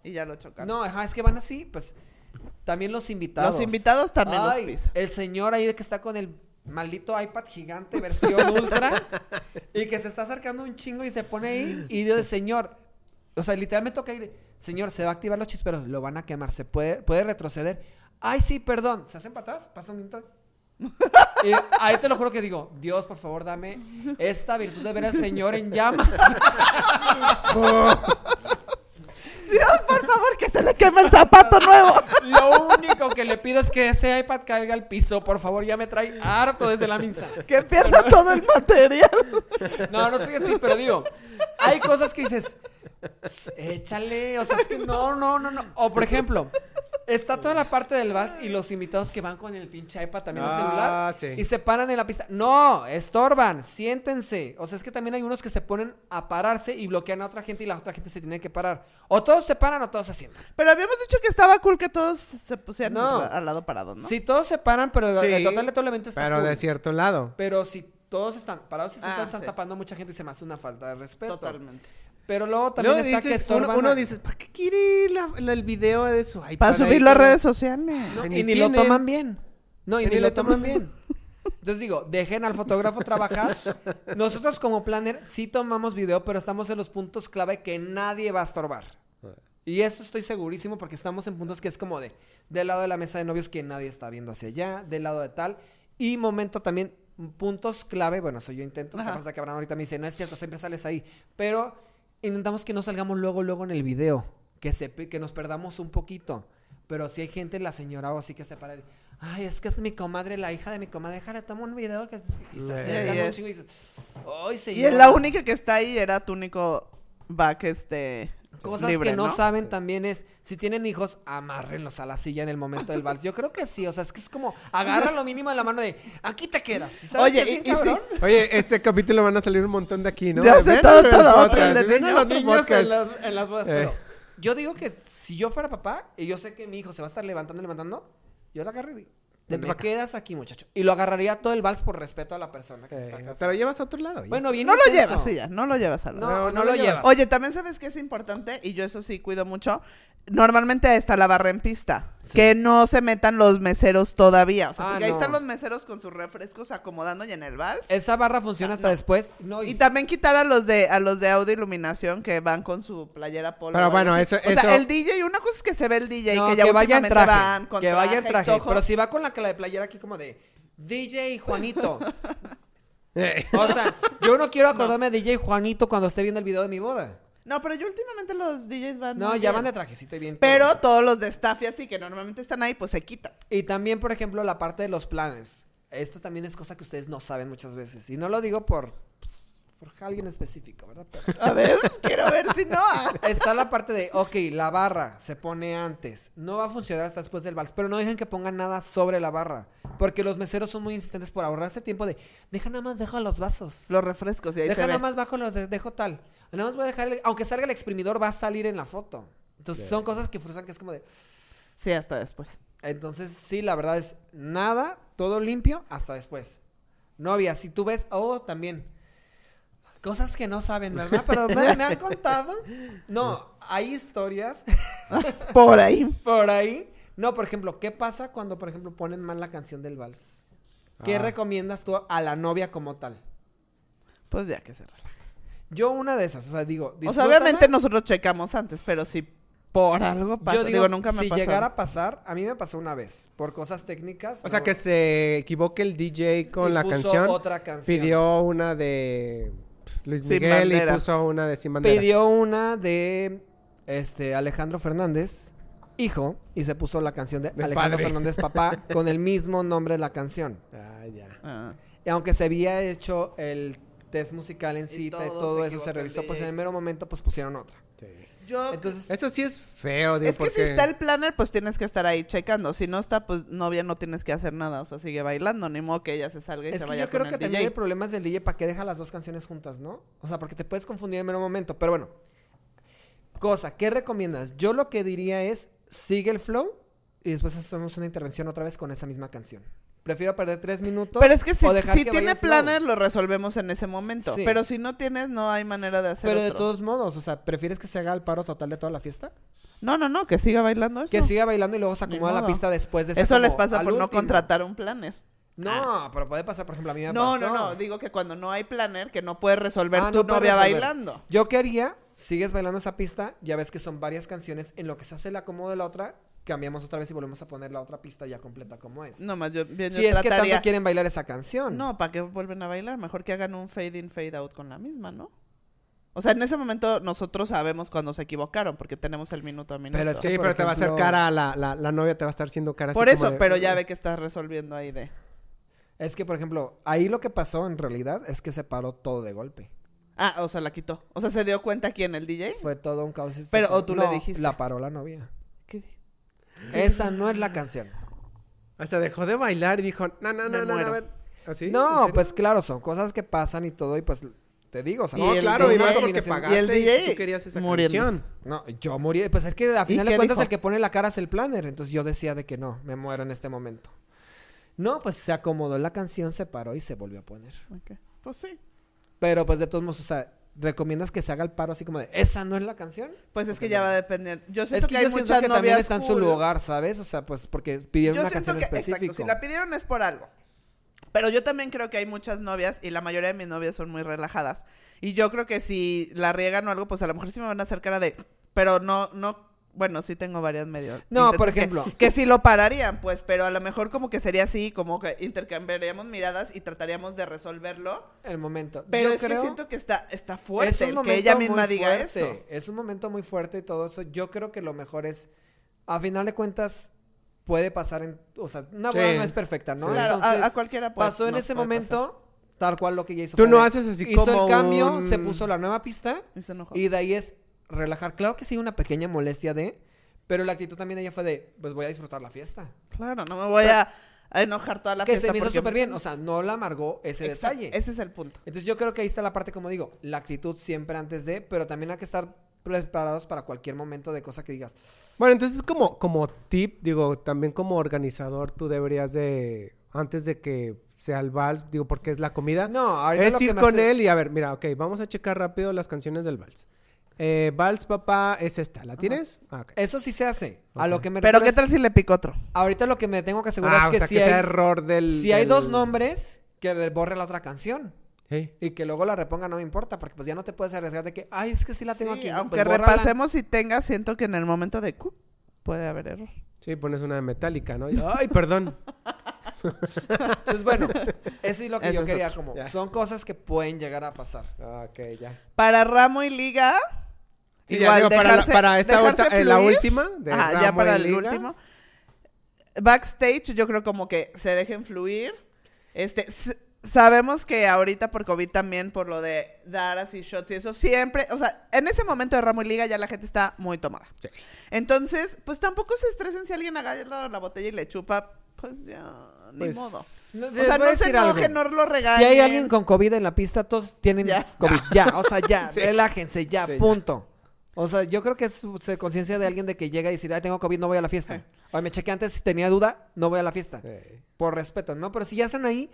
Y ya lo chocan. No, ajá, es que van así, pues también los invitados. Los invitados también Ay, los pisan. El señor ahí que está con el maldito iPad gigante versión <laughs> ultra y que se está acercando un chingo y se pone ahí y de señor, o sea, literalmente toca ir, señor, se va a activar los chisperos, lo van a quemar, se puede, puede retroceder. Ay, sí, perdón, se hacen para atrás, pasa un minuto. Y ahí te lo juro que digo, Dios, por favor, dame esta virtud de ver al Señor en llamas. <laughs> <laughs> Dios, por favor, que se le queme el zapato nuevo. Lo que le pido es que ese iPad caiga al piso, por favor, ya me trae harto desde la misa. Que pierda todo el material. No, no soy así, pero digo, hay cosas que dices, échale, o sea, es que no, no, no, no. O por ejemplo, está toda la parte del vals y los invitados que van con el pinche iPad también Ah, celular sí. y se paran en la pista. No, estorban, siéntense. O sea, es que también hay unos que se ponen a pararse y bloquean a otra gente y la otra gente se tiene que parar. O todos se paran o todos se sientan. Pero habíamos dicho que estaba cool que todos se pusieran No. al lado parado, ¿no? Si todos se paran, pero Sí, el total de todo el evento está Pero cool. de cierto lado. Pero si todos están parados y sentados, Ah, están sí. tapando a mucha gente y se me hace una falta de respeto. Totalmente. Pero luego también Luego está que dices, uno, estorban. uno dice, ¿para qué quiere ir la- la- el video de su iPad? Para subirlo a redes sociales. No, y ni ni lo toman bien. No, y ni ni lo toman bien. Entonces digo, dejen al fotógrafo trabajar. Nosotros como planner sí tomamos video, pero estamos en los puntos clave que nadie va a estorbar. Y esto estoy segurísimo porque estamos en puntos que es como de, del lado de la mesa de novios que nadie está viendo hacia allá, del lado de tal. Y momento también, puntos clave, bueno, eso yo intento, Ajá. capaz de que Abraham ahorita me dice, no es cierto, siempre sales ahí. Pero intentamos que no salgamos luego, luego en el video, que, se, que nos perdamos un poquito. Pero si hay gente, la señora o así que se para y, ay, es que es mi comadre, la hija de mi comadre, déjale, toma un video que... Y se acercan Y un es- chingo y dices, ay, Y señora. es la única que está ahí, era tu único back, este. Cosas libre, que no, saben también es, si tienen hijos, amárrenlos a la silla en el momento del vals. Yo creo que sí, o sea, es que es como, agarra lo mínimo de la mano de, aquí te quedas. ¿Y sabes Oye, qué es y- bien y sí. cabrón? Oye, este capítulo van a salir un montón de aquí, ¿no? Ya sé, todo, todo, en las, bodas, Eh. pero yo digo que si yo fuera papá y yo sé que mi hijo se va a estar levantando y levantando, yo lo agarro y digo, te Neta. quedas aquí, muchacho. Y lo agarraría todo el vals por respeto a la persona que se está casando. pero llevas a otro lado. ya. Bueno, bien No lo llevas, sí, ya, no lo llevas al lado. No, no, No, no lo lo llevas. llevas. Oye, también sabes que es importante, y yo eso sí cuido mucho. Normalmente está la barra en pista. Que no se metan los meseros todavía. O sea, Ah, porque ahí no. están los meseros con sus refrescos acomodando y en el vals. Esa barra funciona hasta No. después. No, Y también quitar a los de a los de audio iluminación que van con su playera polo. Pero bueno, así. eso- O sea, eso- el DJ, una cosa es que se ve el DJ, No, que ya vaya en traje. van con que vaya en y traje. Pero si va con la que la de playera aquí como de DJ Juanito. <laughs> O sea, yo no quiero acordarme de DJ Juanito cuando esté viendo el video de mi boda. No, pero yo últimamente los DJs van. No, muy ya bien. van de trajecito y bien. Pero todo. todos los de staff y así que normalmente están ahí, pues se quitan. Y también, por ejemplo, la parte de los planners. Esto también es cosa que ustedes no saben muchas veces. Y no lo digo por pues, por alguien específico, ¿verdad? Pero A ver, <laughs> quiero ver si no. <laughs> está la parte de, ok, la barra se pone antes. No va a funcionar hasta después del vals. Pero no dejen que pongan nada sobre la barra. Porque los meseros son muy insistentes por ahorrarse tiempo de, deja nada más, dejo los vasos. Los refrescos y ahí Deja se nada ve. más bajo los de- dejo tal. Nada más voy a dejar, el- aunque salga el exprimidor, va a salir en la foto. Entonces son cosas que frustran que es como de. Sí, hasta después. Entonces, sí, la verdad es nada, todo limpio, hasta después. Novia, si tú ves, oh, también. Cosas que no saben, ¿verdad? Pero me, me han contado. No, hay historias <laughs> Por ahí. por ahí. No, por ejemplo, ¿qué pasa cuando, por ejemplo, ponen mal la canción del vals? ¿Qué Ah. recomiendas tú a la novia como tal? Pues ya que se relaja. Yo una de esas, o sea, digo, O sea, obviamente nosotros checamos antes, pero si por algo pasa, Yo digo, digo, nunca me si llegara a pasar, a mí me pasó una vez, por cosas técnicas. O sea, no- que se equivoque el DJ con y la puso canción. otra canción. Pidió una de Luis Sin Miguel y puso una de Sin Bandera. Pidió una de este Alejandro Fernández, hijo, y se puso la canción de De Alejandro padre. Fernández papá <laughs> con el mismo nombre de la canción. Ah, ya. Ah. Y aunque se había hecho el test musical en cita y todo todo, se eso se revisó, pues en el mero momento pues pusieron otra. Sí. Yo, Entonces, Eso sí es feo, digo, es que si está el planner, pues tienes que estar ahí checando. Si no está, pues novia no tienes que hacer nada. O sea, sigue bailando. Ni modo que ella se salga y es se que vaya yo creo con que el también DJ. el problema es del DJ para que deja las dos canciones juntas, ¿no? O sea, porque te puedes confundir en el mero momento. Pero bueno, cosa, ¿qué recomiendas? Yo lo que diría es, sigue el flow y después hacemos una intervención otra vez con esa misma canción. Prefiero perder tres minutos. Pero es que si, o dejar si que tiene planner, lo resolvemos en ese momento. Sí. Pero si no tienes, no hay manera de hacer Pero de todos modos, o sea, ¿prefieres que se haga el paro total de toda la fiesta? No, no, no, que siga bailando eso. Que siga bailando y luego se acomoda la pista después de ser Eso les pasa por no contratar un planner. No, pero puede pasar, por ejemplo, a mí me No, pasó. no, no. Digo que cuando no hay planner, que no puedes resolver Ah, tu no novia resolver. bailando. Yo qué haría, sigues bailando esa pista, ya ves que son varias canciones, en lo que se hace el acomodo de la otra, cambiamos otra vez y volvemos a poner la otra pista ya completa como es. No más, yo, bien, si yo es que tanto quieren bailar esa canción. No, ¿para qué vuelven a bailar? Mejor que hagan un fade in, fade out con la misma, ¿no? O sea, en ese momento nosotros sabemos cuando se equivocaron, porque tenemos el minuto a minuto. Pero es que- Sí, pero te va a hacer cara, la, la, la novia te va a estar haciendo cara así Por como eso, de- pero ya ve que estás resolviendo ahí de... Es que, por ejemplo, ahí lo que pasó en realidad es que se paró todo de golpe. Ah, o sea, la quitó. O sea, ¿se dio cuenta quién, el DJ? Fue todo un caos. Pero. ¿o tú le No, dijiste? La paró la novia. ¿Qué Esa no es la canción. Hasta dejó de bailar y dijo, no, no, no, no, a ver. ¿Así? ¿En No, pues claro, son cosas que pasan y todo, y pues te digo, o sea, No, Y claro, y DJ más porque pagaste y el y, DJ tú querías esa canción. No, yo morí. Pues es que a final de cuentas dijo? el que pone la cara es el planner. Entonces yo decía de que no, me muero en este momento. No, pues se acomodó la canción, se paró y se volvió a poner. Ok. Pues sí. Pero pues de todos modos, o sea, ¿recomiendas que se haga el paro así como de, ¿esa no es la canción? Pues es que ya va a depender. Yo Es siento que, que, hay yo muchas que novias está en su lugar, ¿sabes? O sea, pues porque pidieron Yo una siento canción que, específica. exacto, si la pidieron es por algo. Pero yo también creo que hay muchas novias y la mayoría de mis novias son muy relajadas. Y yo creo que si la riegan o algo, pues a lo mejor sí me van a hacer cara de... Pero no, no... Bueno, sí tengo varias medio... No, por intentas que- ejemplo. <laughs> Que, sí lo pararían, pues, pero a lo mejor como que sería así, como que intercambiaríamos miradas y trataríamos de resolverlo. El momento. Pero Yo es que creo... siento que está, está es fuerte un el momento que ella misma muy diga fuerte. eso. Es un momento muy fuerte y todo eso. Yo creo que lo mejor es, a final de cuentas, puede pasar en, o sea, una Sí. boda no es perfecta, ¿no? Claro, a- Entonces, a, cualquiera puede- pasó en ese puede momento, tal cual lo que ella hizo. Tú no haces así hizo como el cambio, un- se puso la nueva pista pasar. Y se enojó. y de ahí es relajar. Claro que sí, una pequeña molestia de, pero la actitud también de ella fue de, pues voy a disfrutar la fiesta. Claro, no me voy a, a enojar toda la que fiesta. se me hizo porque- súper bien, o sea, no la amargó ese Exacto, detalle. Ese es el punto. Entonces yo creo que ahí está la parte, como digo, la actitud siempre antes de, pero también hay que estar preparados para cualquier momento de cosa que digas. Bueno, entonces como, como tip, digo, también como organizador, tú deberías de, antes de que sea el vals, digo, porque es la comida, No, ahorita es lo que ir me con hace- él y a ver, mira, ok, vamos a checar rápido las canciones del vals. Eh, vals, papá, es esta, ¿la tienes? Ah. Eso sí se hace. A lo que me Pero refiero ¿qué es- tal si le pico otro? Ahorita lo que me tengo que asegurar Ah, es o que sea, si que sea hay, error del... si hay del- dos nombres, que le borre la otra canción. Sí. Y que luego la reponga, no me importa, porque pues ya no te puedes arriesgar de que, ay, es que sí la tengo Sí, aquí. no, aunque pues, bórrala. repasemos y tenga, siento que en el momento de cu, puede haber error. Sí, pones una de metálica, ¿no? Y, Ay, perdón. Entonces, <laughs> bueno, eso es lo que Ese yo es quería, otro. como, Ya. son cosas que pueden llegar a pasar. Ah, ok, ya. Para Ramo y Liga, Sí, igual digo, para, la- dejarse, para esta dejarse ulta- eh, la última, de Ajá, ya para el Liga. último. Backstage, yo creo como que se dejen fluir. Este, sabemos que ahorita por COVID también, por lo de dar así shots y eso, siempre, o sea, en ese momento de Ramo y Liga ya la gente está muy tomada. Sí. Entonces, pues tampoco se estresen si alguien agarra la botella y le chupa, pues ya, ni Pues, modo. No, O sea, no se enojen, no lo regañen. Si hay alguien con COVID en la pista, todos tienen Ya. COVID. Ya, o sea, ya, <laughs> Sí. relájense, ya, Sí. punto. O sea, yo creo que es conciencia de alguien de que llega y dice, ay, tengo COVID, no voy a la fiesta. O me chequé antes, si tenía duda, no voy a la fiesta. Por respeto, ¿no? Pero si ya están ahí,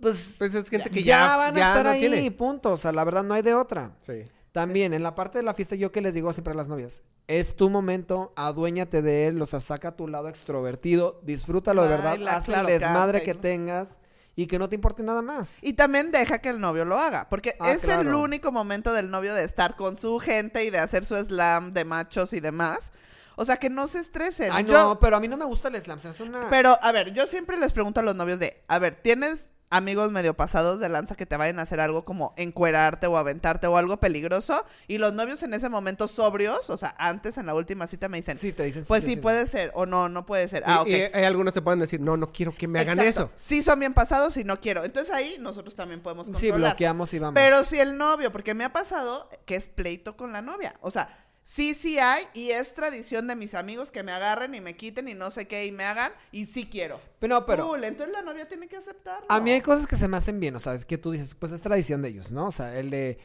pues, Pues es gente que ya, ya, van a estar no ahí, tiene. punto. O sea, la verdad no hay de otra. Sí. También, en la parte de la fiesta, yo que les digo siempre a las novias, es tu momento, aduéñate de él, o sea, saca tu lado extrovertido, disfrútalo de verdad, haz el desmadre que tengas y que no te importe nada más. Y también deja que el novio lo haga, porque Ah, es el único momento del novio de estar con su gente y de hacer su slam de machos y demás. O sea, que no se estresen. Ay, no, Yo- pero a mí no me gusta el slam, se hace una... Pero, a ver, yo siempre les pregunto a los novios de, a ver, ¿tienes amigos medio pasados de lanza que te vayan a hacer algo como encuerarte o aventarte o algo peligroso? Y los novios en ese momento sobrios, o sea, antes en la última cita me dicen, Sí, te dicen pues sí, puede ser o no, no puede ser. Ah, ok. Y, y hay algunos que pueden decir, no, no quiero que me hagan Exacto. eso. Sí son bien pasados y no quiero. Entonces ahí nosotros también podemos Sí, controlar. bloqueamos y vamos. Pero si el novio, porque me ha pasado que es pleito con la novia. O sea, sí, sí hay y es tradición de mis amigos que me agarren y me quiten y no sé qué y me hagan y sí quiero. Pero, pero, Cool, entonces la novia tiene que aceptarlo. a mí hay cosas que se me hacen bien, o sea, es que tú dices, pues es tradición de ellos, ¿no? O sea, el de...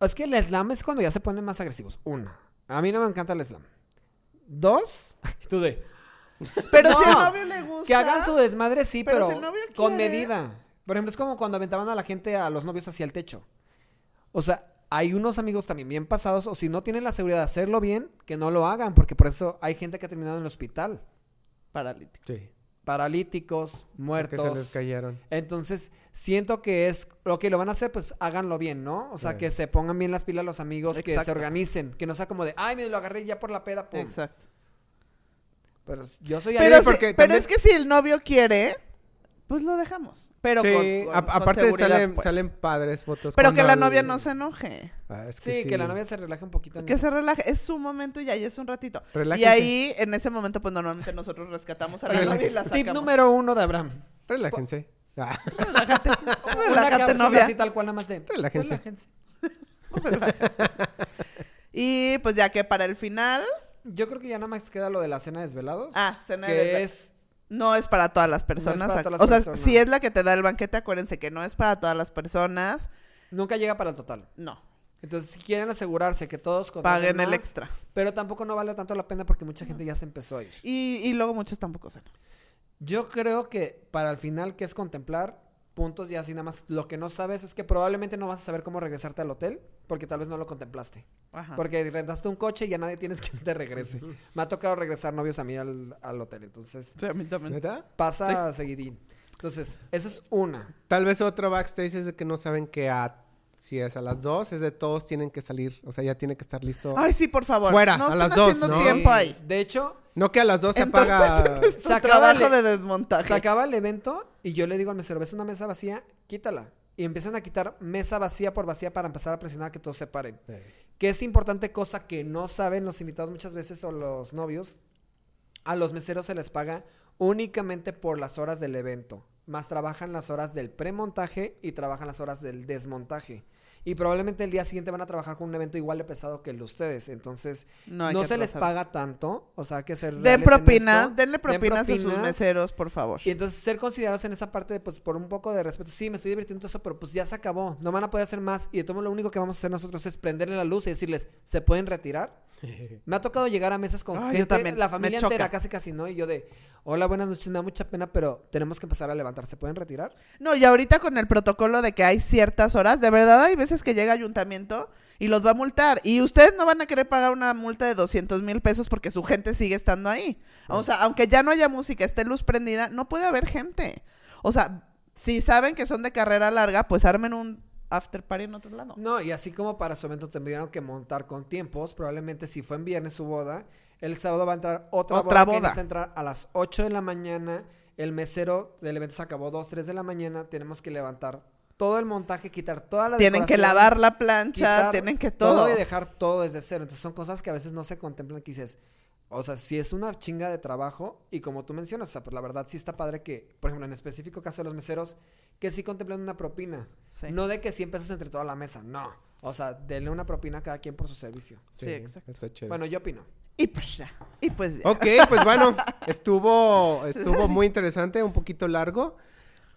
Es que el slam es cuando ya se ponen más agresivos. Uno, a mí no me encanta el slam. Dos, <laughs> tú de... Pero si No, al novio le gusta. Que hagan su desmadre, sí, Pero pero, si el novio con quiere. medida. Por ejemplo, es como cuando aventaban a la gente, a los novios hacia el techo. O sea, hay unos amigos también bien pasados, o si no tienen la seguridad de hacerlo bien, que no lo hagan, porque por eso hay gente que ha terminado en el hospital. Paralítico. Sí. Paralíticos, Porque se les muertos. cayeron. Entonces, siento que es lo que lo van a hacer, pues háganlo bien, ¿no? O sea, Sí. que se pongan bien las pilas los amigos, que se organicen, que no sea como de, ay, me lo agarré ya por la peda, pum. Exacto. Pero yo soy Pero, ahí si- porque pero también- es que si el novio quiere, pues lo dejamos. Pero sí, con, con- aparte salen, pues. salen padres fotos. Pero que la novia no se enoje. Ah, es Sí, que la novia se relaje un poquito. en Que se relaje. Es su momento y ya, y es un ratito. Y Relájense. ahí, en ese momento, pues normalmente nosotros rescatamos a la Relájense. novia y la sacamos. Tip número uno de Abraham. Relájense. Ah, <laughs> Relájate, cápsula novia. así tal cual nada más de Relájense. <laughs> Y pues ya que para el final. Yo creo que ya nada más queda lo de la cena de desvelados. Ah, cena que de es No es para todas las personas. para todas las o sea, si es la que te da el banquete, acuérdense que no es para todas las personas. nunca llega para el total. No. Entonces, si quieren asegurarse que todos Paguen el extra. Pero tampoco no vale tanto la pena porque mucha gente ya se empezó a ir. Y, y luego muchos tampoco cenan. Yo creo que para el final, que es contemplar puntos y así nada más, lo que no sabes es que probablemente no vas a saber cómo regresarte al hotel porque tal vez no lo contemplaste. Ajá. Porque rentaste un coche y ya nadie tienes <laughs> quien te regrese. Me ha tocado regresar novios a mí al, al hotel, entonces Sí, a mí pasa seguidín. Entonces, esa es una. Tal vez otro backstage es de que no saben que a, si es a las dos, es de todos tienen que salir. O sea, ya tiene que estar listo. Ay, sí, por favor. Fuera, no a las dos, haciendo ¿no? tiempo ahí. De hecho, No que a las dos se Entorpecen apaga. <laughs> nuestro Se acaba trabajo el- de desmontaje. se acaba el evento y yo le digo al mesero, ¿ves una mesa vacía? Quítala. Y empiezan a quitar mesa vacía por vacía para empezar a presionar que todos se paren. Que es importante cosa que no saben los invitados muchas veces o los novios. A los meseros se les paga únicamente por las horas del evento. Más trabajan las horas del premontaje y trabajan las horas del desmontaje. Y probablemente el día siguiente van a trabajar con un evento igual de pesado que el de ustedes. Entonces, No, se les paga tanto. O sea, hay que ser Den propinas, esto. denle Den propinas, a sus meseros, por favor. Y entonces ser considerados en esa parte, de, pues por un poco de respeto. Sí, me estoy divirtiendo eso, pero pues ya se acabó. No van a poder hacer más. Y de todo lo único que vamos a hacer nosotros es prenderle la luz y decirles, ¿se pueden retirar? <laughs> Me ha tocado llegar a mesas con Ay, yo gente, también, la familia entera, casi casi, ¿no? Y yo de, hola, buenas noches, me da mucha pena, pero tenemos que empezar a levantar. ¿Se pueden retirar? No, y ahorita con el protocolo de que hay ciertas horas, de verdad hay veces que llega ayuntamiento y los va a multar. Y ustedes no van a querer pagar una multa de 200 mil pesos porque su gente sigue estando ahí. O sea, aunque ya no haya música, esté luz prendida, no puede haber gente. O sea, si saben que son de carrera larga, pues armen un after party en otro lado. No, y así como para su evento tuvieron que montar con tiempos, probablemente si fue en viernes su boda, el sábado va a entrar otra, Otra boda, que boda. necesita entrar a las 8 de la mañana, el mesero del evento se acabó 2, 3 de la mañana, tenemos que levantar todo el montaje, quitar toda la Tienen que lavar la plancha, tienen que todo. y dejar todo desde cero. Entonces son cosas que a veces no se contemplan que dices, O sea, sí es una chinga de trabajo y como tú mencionas, o sea, pues la verdad sí está padre que, por ejemplo, en específico caso de los meseros, que sí contemplen una propina. Sí. No de que 100 pesos entre toda la mesa, no. O sea, denle una propina a cada quien por su servicio. Sí, exacto. Está. Bueno, yo opino. Y pues ya. Y pues ya. Ok, pues bueno, <laughs> estuvo, estuvo <laughs> muy interesante, un poquito largo.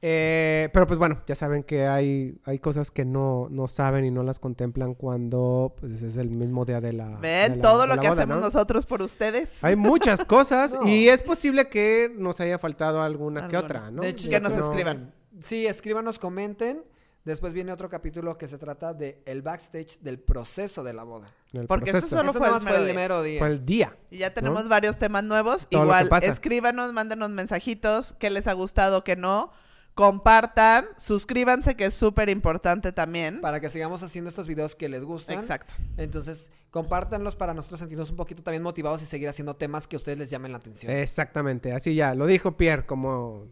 Eh, pero pues bueno, ya saben que hay, hay cosas que no, no saben y no las contemplan cuando pues, es el mismo día de la. de Ven la- todo de lo la que boda, hacemos ¿no? nosotros por ustedes. Hay muchas <laughs> cosas No. y es posible que nos haya faltado alguna que otra, ¿no? De hecho, Que nos escriban. Sí, escríbanos, comenten. Después viene otro capítulo que se trata de el backstage del proceso de la boda. El Porque esto proceso. solo Este fue el fue mero el día. Fue el día. Y ya tenemos ¿no? varios temas nuevos. Todo Igual, escríbanos, mándenos mensajitos, qué les ha gustado, qué no. Compartan, suscríbanse, que es súper importante también. Para que sigamos haciendo estos videos que les gustan. Exacto. Entonces, compártanlos para nosotros sentirnos un poquito también motivados y seguir haciendo temas que a ustedes les llamen la atención. Exactamente, así ya, lo dijo Pierre como...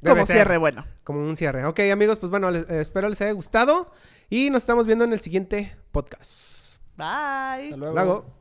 debe Como ser, cierre, bueno. Como un cierre. Ok, amigos, pues bueno, les- eh, espero les haya gustado y nos estamos viendo en el siguiente podcast. Bye. Hasta luego. Luego.